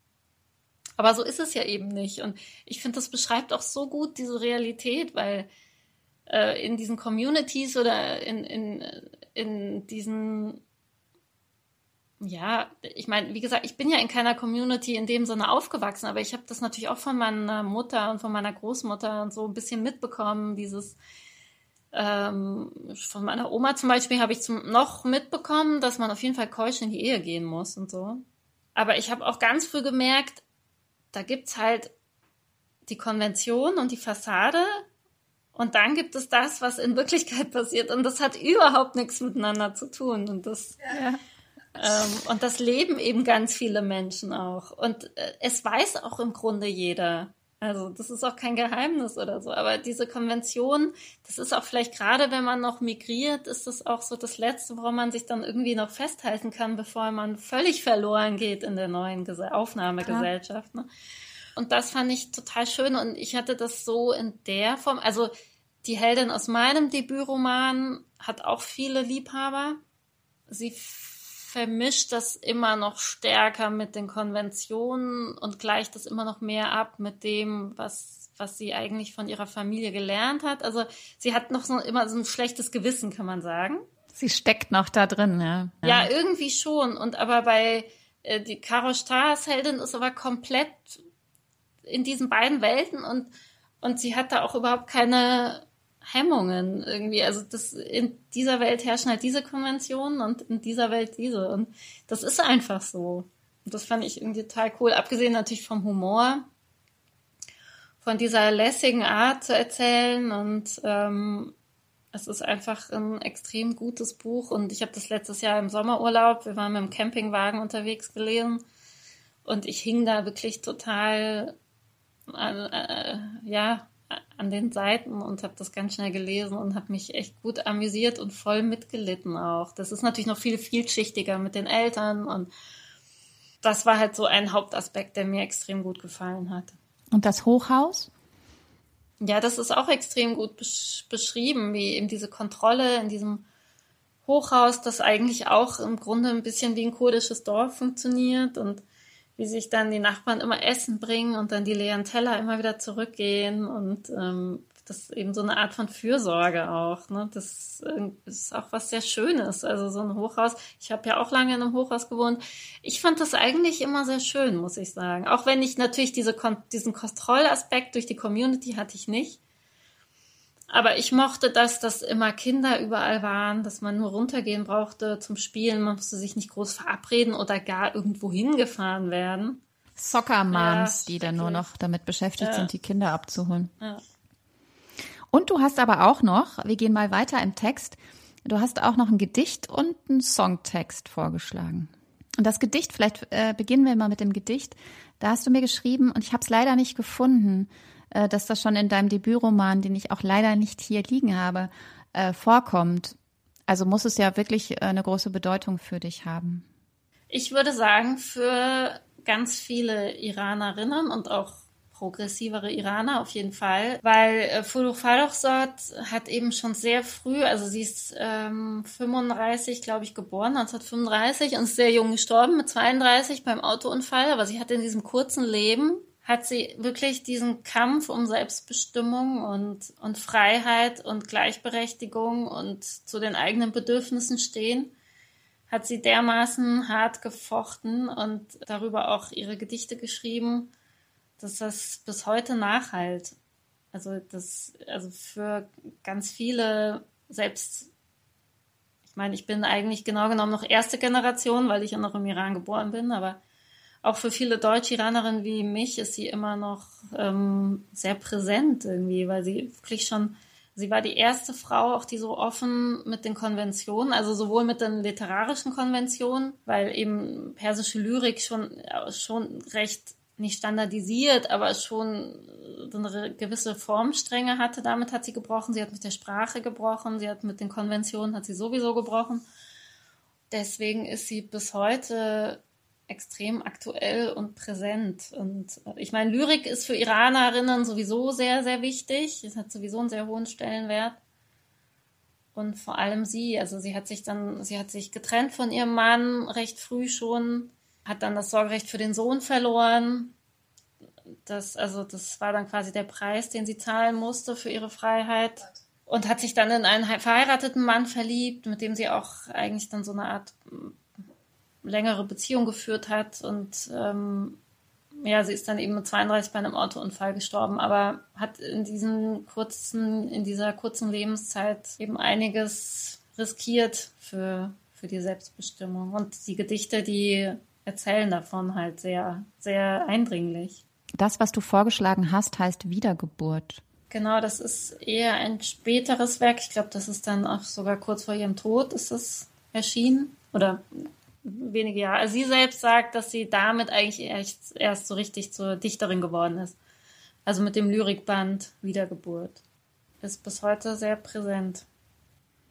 Aber so ist es ja eben nicht. Und ich finde, das beschreibt auch so gut diese Realität, weil äh, in diesen Communities oder in, in, in diesen, ja, ich meine, wie gesagt, ich bin ja in keiner Community in dem Sinne aufgewachsen, aber ich habe das natürlich auch von meiner Mutter und von meiner Großmutter und so ein bisschen mitbekommen, dieses ähm, von meiner Oma zum Beispiel habe ich zum, noch mitbekommen, dass man auf jeden Fall keusch in die Ehe gehen muss und so. Aber ich habe auch ganz früh gemerkt, da gibt's halt die Konvention und die Fassade und dann gibt es das, was in Wirklichkeit passiert und das hat überhaupt nichts miteinander zu tun und das ja. ähm, und das leben eben ganz viele Menschen auch und äh, es weiß auch im Grunde jeder. Also das ist auch kein Geheimnis oder so. Aber diese Konvention, das ist auch vielleicht gerade, wenn man noch migriert, ist das auch so das Letzte, woran man sich dann irgendwie noch festhalten kann, bevor man völlig verloren geht in der neuen Gese Aufnahmegesellschaft. Ne? Und das fand ich total schön. Und ich hatte das so in der Form. Also die Heldin aus meinem Debütroman hat auch viele Liebhaber. Sie vermischt das immer noch stärker mit den Konventionen und gleicht das immer noch mehr ab mit dem, was, was sie eigentlich von ihrer Familie gelernt hat. Also sie hat noch so immer so ein schlechtes Gewissen, kann man sagen. Sie steckt noch da drin, ja. Ja, ja irgendwie schon. Und aber bei äh, die Caro Stars Heldin ist aber komplett in diesen beiden Welten und und sie hat da auch überhaupt keine Hemmungen irgendwie. Also das in dieser Welt herrschen halt diese Konventionen und in dieser Welt diese. Und das ist einfach so. Und das fand ich irgendwie total cool. Abgesehen natürlich vom Humor, von dieser lässigen Art zu erzählen. Und ähm, es ist einfach ein extrem gutes Buch. Und ich habe das letztes Jahr im Sommerurlaub, wir waren mit dem Campingwagen unterwegs gelesen. Und ich hing da wirklich total, äh, äh, ja, an den Seiten und habe das ganz schnell gelesen und habe mich echt gut amüsiert und voll mitgelitten auch. Das ist natürlich noch viel vielschichtiger mit den Eltern und das war halt so ein Hauptaspekt, der mir extrem gut gefallen hat. Und das Hochhaus? Ja, das ist auch extrem gut besch beschrieben, wie eben diese Kontrolle in diesem Hochhaus, das eigentlich auch im Grunde ein bisschen wie ein kurdisches Dorf funktioniert und wie sich dann die Nachbarn immer Essen bringen und dann die leeren Teller immer wieder zurückgehen und ähm, das ist eben so eine Art von Fürsorge auch. Ne? Das ist auch was sehr Schönes. Also so ein Hochhaus. Ich habe ja auch lange in einem Hochhaus gewohnt. Ich fand das eigentlich immer sehr schön, muss ich sagen. Auch wenn ich natürlich diese, diesen Kontrollaspekt durch die Community hatte ich nicht. Aber ich mochte das, dass immer Kinder überall waren, dass man nur runtergehen brauchte zum Spielen. Man musste sich nicht groß verabreden oder gar irgendwo hingefahren werden. Soccer Moms, ja, die dann nur noch damit beschäftigt ja. sind, die Kinder abzuholen. Ja. Und du hast aber auch noch, wir gehen mal weiter im Text, du hast auch noch ein Gedicht und einen Songtext vorgeschlagen. Und das Gedicht, vielleicht äh, beginnen wir mal mit dem Gedicht. Da hast du mir geschrieben und ich habe es leider nicht gefunden äh, dass das schon in deinem Debütroman, den ich auch leider nicht hier liegen habe, äh, vorkommt. Also muss es ja wirklich äh, eine große Bedeutung für dich haben. Ich würde sagen, für ganz viele Iranerinnen und auch progressivere Iraner auf jeden Fall, weil äh, Fulu hat eben schon sehr früh, also sie ist ähm, 35, glaube ich, geboren, 1935 und ist sehr jung gestorben mit 32 beim Autounfall, aber sie hat in diesem kurzen Leben hat sie wirklich diesen Kampf um Selbstbestimmung und, und Freiheit und Gleichberechtigung und zu den eigenen Bedürfnissen stehen, hat sie dermaßen hart gefochten und darüber auch ihre Gedichte geschrieben, dass das bis heute nachhalt. Also das, also für ganz viele, selbst, ich meine, ich bin eigentlich genau genommen noch erste Generation, weil ich ja noch im Iran geboren bin, aber auch für viele Deutsch-Iranerinnen wie mich ist sie immer noch ähm, sehr präsent irgendwie, weil sie wirklich schon, sie war die erste Frau, auch die so offen mit den Konventionen, also sowohl mit den literarischen Konventionen, weil eben persische Lyrik schon, schon recht nicht standardisiert, aber schon eine gewisse Formstränge hatte. Damit hat sie gebrochen. Sie hat mit der Sprache gebrochen. Sie hat mit den Konventionen hat sie sowieso gebrochen. Deswegen ist sie bis heute extrem aktuell und präsent. Und äh, ich meine, Lyrik ist für Iranerinnen sowieso sehr, sehr wichtig. Es hat sowieso einen sehr hohen Stellenwert. Und vor allem sie, also sie hat sich dann, sie hat sich getrennt von ihrem Mann recht früh schon, hat dann das Sorgerecht für den Sohn verloren. Das, also das war dann quasi der Preis, den sie zahlen musste für ihre Freiheit. Und hat sich dann in einen verheirateten Mann verliebt, mit dem sie auch eigentlich dann so eine Art längere Beziehung geführt hat und ähm, ja, sie ist dann eben mit 32 bei einem Autounfall gestorben, aber hat in diesem kurzen, in dieser kurzen Lebenszeit eben einiges riskiert für, für die Selbstbestimmung. Und die Gedichte, die erzählen davon halt sehr, sehr eindringlich. Das, was du vorgeschlagen hast, heißt Wiedergeburt. Genau, das ist eher ein späteres Werk. Ich glaube, das ist dann auch sogar kurz vor ihrem Tod ist es erschienen. Oder wenige Jahre. Also sie selbst sagt, dass sie damit eigentlich erst, erst so richtig zur Dichterin geworden ist. Also mit dem Lyrikband Wiedergeburt. Ist bis heute sehr präsent.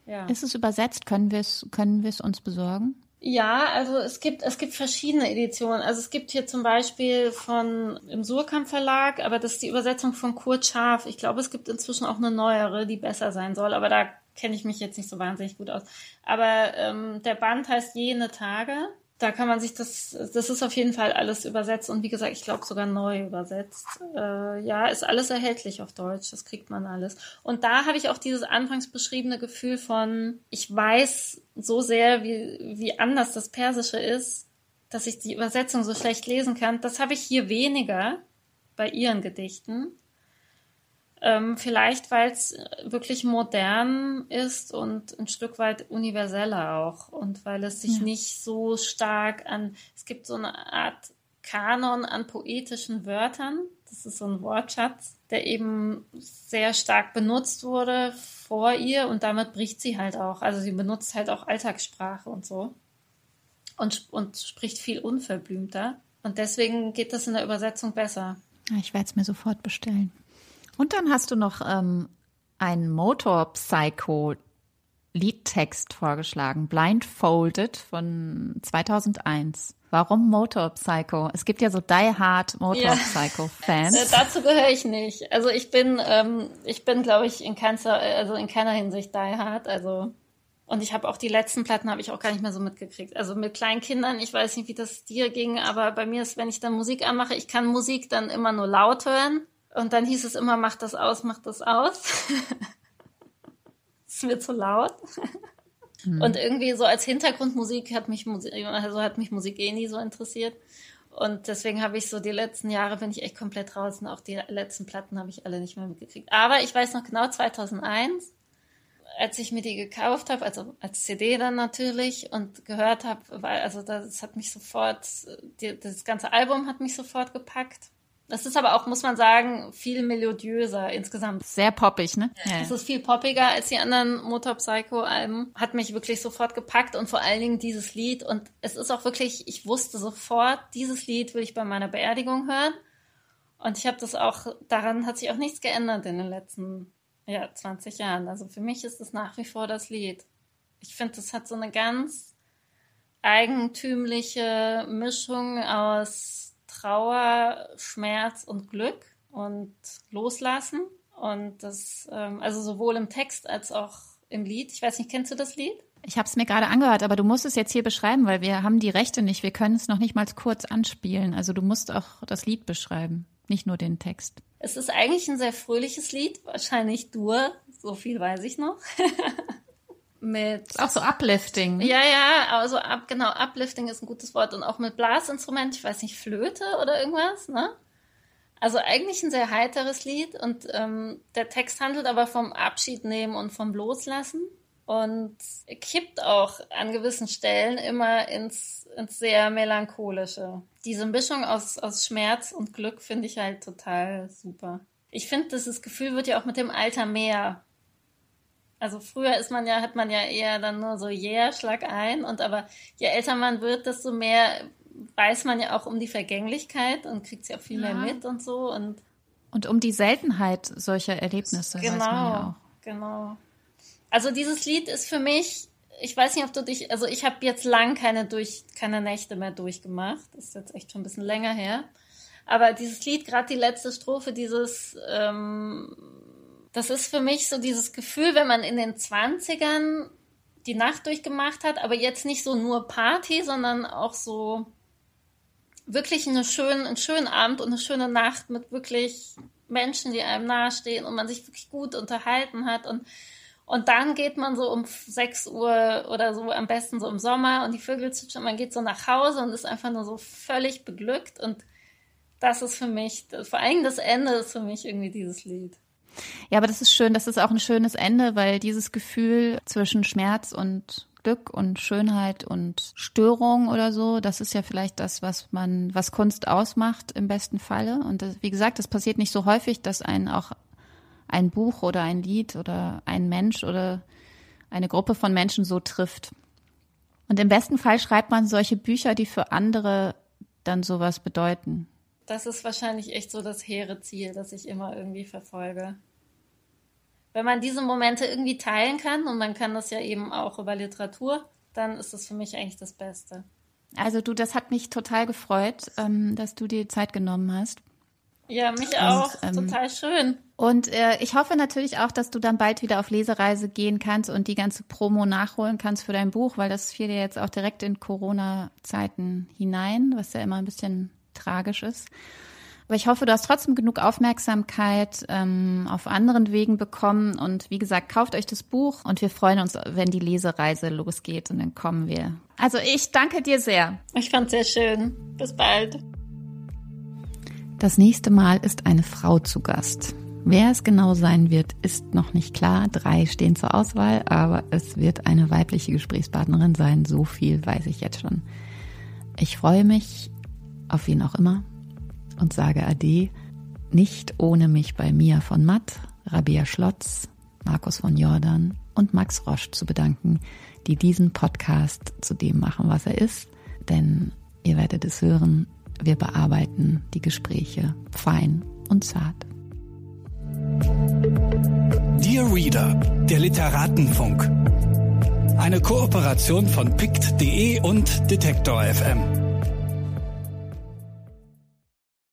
Ja. Ist es übersetzt? Können wir es können uns besorgen? Ja, also es gibt, es gibt verschiedene Editionen. Also es gibt hier zum Beispiel von im Surkamp Verlag, aber das ist die Übersetzung von Kurt Scharf. Ich glaube, es gibt inzwischen auch eine neuere, die besser sein soll, aber da kenne ich mich jetzt nicht so wahnsinnig gut aus. Aber ähm, der Band heißt Jene Tage. Da kann man sich das, das ist auf jeden Fall alles übersetzt und wie gesagt, ich glaube sogar neu übersetzt. Äh, ja, ist alles erhältlich auf Deutsch, das kriegt man alles. Und da habe ich auch dieses anfangs beschriebene Gefühl von, ich weiß so sehr, wie, wie anders das Persische ist, dass ich die Übersetzung so schlecht lesen kann. Das habe ich hier weniger bei ihren Gedichten. Ähm, vielleicht, weil es wirklich modern ist und ein Stück weit universeller auch. Und weil es sich ja. nicht so stark an, es gibt so eine Art Kanon an poetischen Wörtern. Das ist so ein Wortschatz, der eben sehr stark benutzt wurde vor ihr und damit bricht sie halt auch. Also sie benutzt halt auch Alltagssprache und so. Und, und spricht viel unverblümter. Und deswegen geht das in der Übersetzung besser. Ich werde es mir sofort bestellen. Und dann hast du noch ähm, einen Motor Psycho Liedtext vorgeschlagen, Blindfolded von 2001. Warum Motor Psycho? Es gibt ja so die Hard Motor ja. Psycho Fans. Äh, dazu gehöre ich nicht. Also ich bin, ähm, ich bin, glaube ich, in keiner, also in keiner Hinsicht die Hard. Also und ich habe auch die letzten Platten habe ich auch gar nicht mehr so mitgekriegt. Also mit kleinen Kindern, ich weiß nicht, wie das dir ging, aber bei mir ist, wenn ich dann Musik anmache, ich kann Musik dann immer nur laut hören. Und dann hieß es immer, mach das aus, mach das aus. ist mir zu laut. Mhm. Und irgendwie so als Hintergrundmusik hat mich Musik, also hat mich Musik eh nie so interessiert. Und deswegen habe ich so die letzten Jahre bin ich echt komplett raus und auch die letzten Platten habe ich alle nicht mehr mitgekriegt. Aber ich weiß noch genau 2001, als ich mir die gekauft habe, also als CD dann natürlich und gehört habe, weil also das hat mich sofort, die, das ganze Album hat mich sofort gepackt. Das ist aber auch, muss man sagen, viel melodiöser insgesamt. Sehr poppig, ne? Ja. Es ist viel poppiger als die anderen Motor Psycho Alben. Hat mich wirklich sofort gepackt und vor allen Dingen dieses Lied. Und es ist auch wirklich, ich wusste sofort, dieses Lied will ich bei meiner Beerdigung hören. Und ich habe das auch, daran hat sich auch nichts geändert in den letzten ja, 20 Jahren. Also für mich ist es nach wie vor das Lied. Ich finde, das hat so eine ganz eigentümliche Mischung aus Trauer, Schmerz und Glück und Loslassen. Und das, ähm, also sowohl im Text als auch im Lied. Ich weiß nicht, kennst du das Lied? Ich habe es mir gerade angehört, aber du musst es jetzt hier beschreiben, weil wir haben die Rechte nicht. Wir können es noch nicht mal kurz anspielen. Also du musst auch das Lied beschreiben, nicht nur den Text. Es ist eigentlich ein sehr fröhliches Lied, wahrscheinlich Dur, so viel weiß ich noch. mit auch so uplifting. Ja, ja, also ab, genau, uplifting ist ein gutes Wort und auch mit Blasinstrument, ich weiß nicht, Flöte oder irgendwas, ne? Also eigentlich ein sehr heiteres Lied und ähm, der Text handelt aber vom Abschied nehmen und vom Loslassen und kippt auch an gewissen Stellen immer ins, ins sehr melancholische. Diese Mischung aus, aus Schmerz und Glück finde ich halt total super. Ich finde, dieses Gefühl wird ja auch mit dem Alter mehr. Also früher ist man ja, hat man ja eher dann nur so, yeah, schlag ein. Und aber je älter man wird, desto mehr weiß man ja auch um die Vergänglichkeit und kriegt sie auch viel ja. mehr mit und so. Und, und um die Seltenheit solcher Erlebnisse genau, weiß man ja auch. Genau. Also dieses Lied ist für mich, ich weiß nicht, ob du dich, also ich habe jetzt lang keine durch, keine Nächte mehr durchgemacht. Das ist jetzt echt schon ein bisschen länger her. Aber dieses Lied, gerade die letzte Strophe, dieses, ähm, das ist für mich so dieses Gefühl, wenn man in den Zwanzigern die Nacht durchgemacht hat, aber jetzt nicht so nur Party, sondern auch so wirklich eine schönen, einen schönen Abend und eine schöne Nacht mit wirklich Menschen, die einem nahestehen und man sich wirklich gut unterhalten hat und und dann geht man so um 6 Uhr oder so, am besten so im Sommer und die Vögel zwitschern, man geht so nach Hause und ist einfach nur so völlig beglückt und das ist für mich, vor allem das Ende ist für mich irgendwie dieses Lied. Ja, aber das ist schön, das ist auch ein schönes Ende, weil dieses Gefühl zwischen Schmerz und Glück und Schönheit und Störung oder so, das ist ja vielleicht das, was man, was Kunst ausmacht im besten Falle. Und das, wie gesagt, das passiert nicht so häufig, dass einen auch ein Buch oder ein Lied oder ein Mensch oder eine Gruppe von Menschen so trifft. Und im besten Fall schreibt man solche Bücher, die für andere dann sowas bedeuten. Das ist wahrscheinlich echt so das hehre Ziel, das ich immer irgendwie verfolge wenn man diese Momente irgendwie teilen kann und man kann das ja eben auch über Literatur, dann ist das für mich eigentlich das Beste. Also du, das hat mich total gefreut, ähm, dass du dir Zeit genommen hast. Ja, mich auch. Und, ähm, total schön. Und äh, ich hoffe natürlich auch, dass du dann bald wieder auf Lesereise gehen kannst und die ganze Promo nachholen kannst für dein Buch, weil das fiel ja jetzt auch direkt in Corona-Zeiten hinein, was ja immer ein bisschen tragisch ist. Aber ich hoffe, du hast trotzdem genug Aufmerksamkeit ähm, auf anderen Wegen bekommen. Und wie gesagt, kauft euch das Buch und wir freuen uns, wenn die Lesereise losgeht und dann kommen wir. Also ich danke dir sehr. Ich fand's sehr schön. Bis bald. Das nächste Mal ist eine Frau zu Gast. Wer es genau sein wird, ist noch nicht klar. Drei stehen zur Auswahl, aber es wird eine weibliche Gesprächspartnerin sein. So viel weiß ich jetzt schon. Ich freue mich auf wen auch immer und sage Ade, nicht ohne mich bei Mia von Matt, Rabia Schlotz, Markus von Jordan und Max Rosch zu bedanken, die diesen Podcast zu dem machen, was er ist. Denn ihr werdet es hören, wir bearbeiten die Gespräche fein und zart. Dear Reader, der Literatenfunk. Eine Kooperation von pict.de und Detektor FM.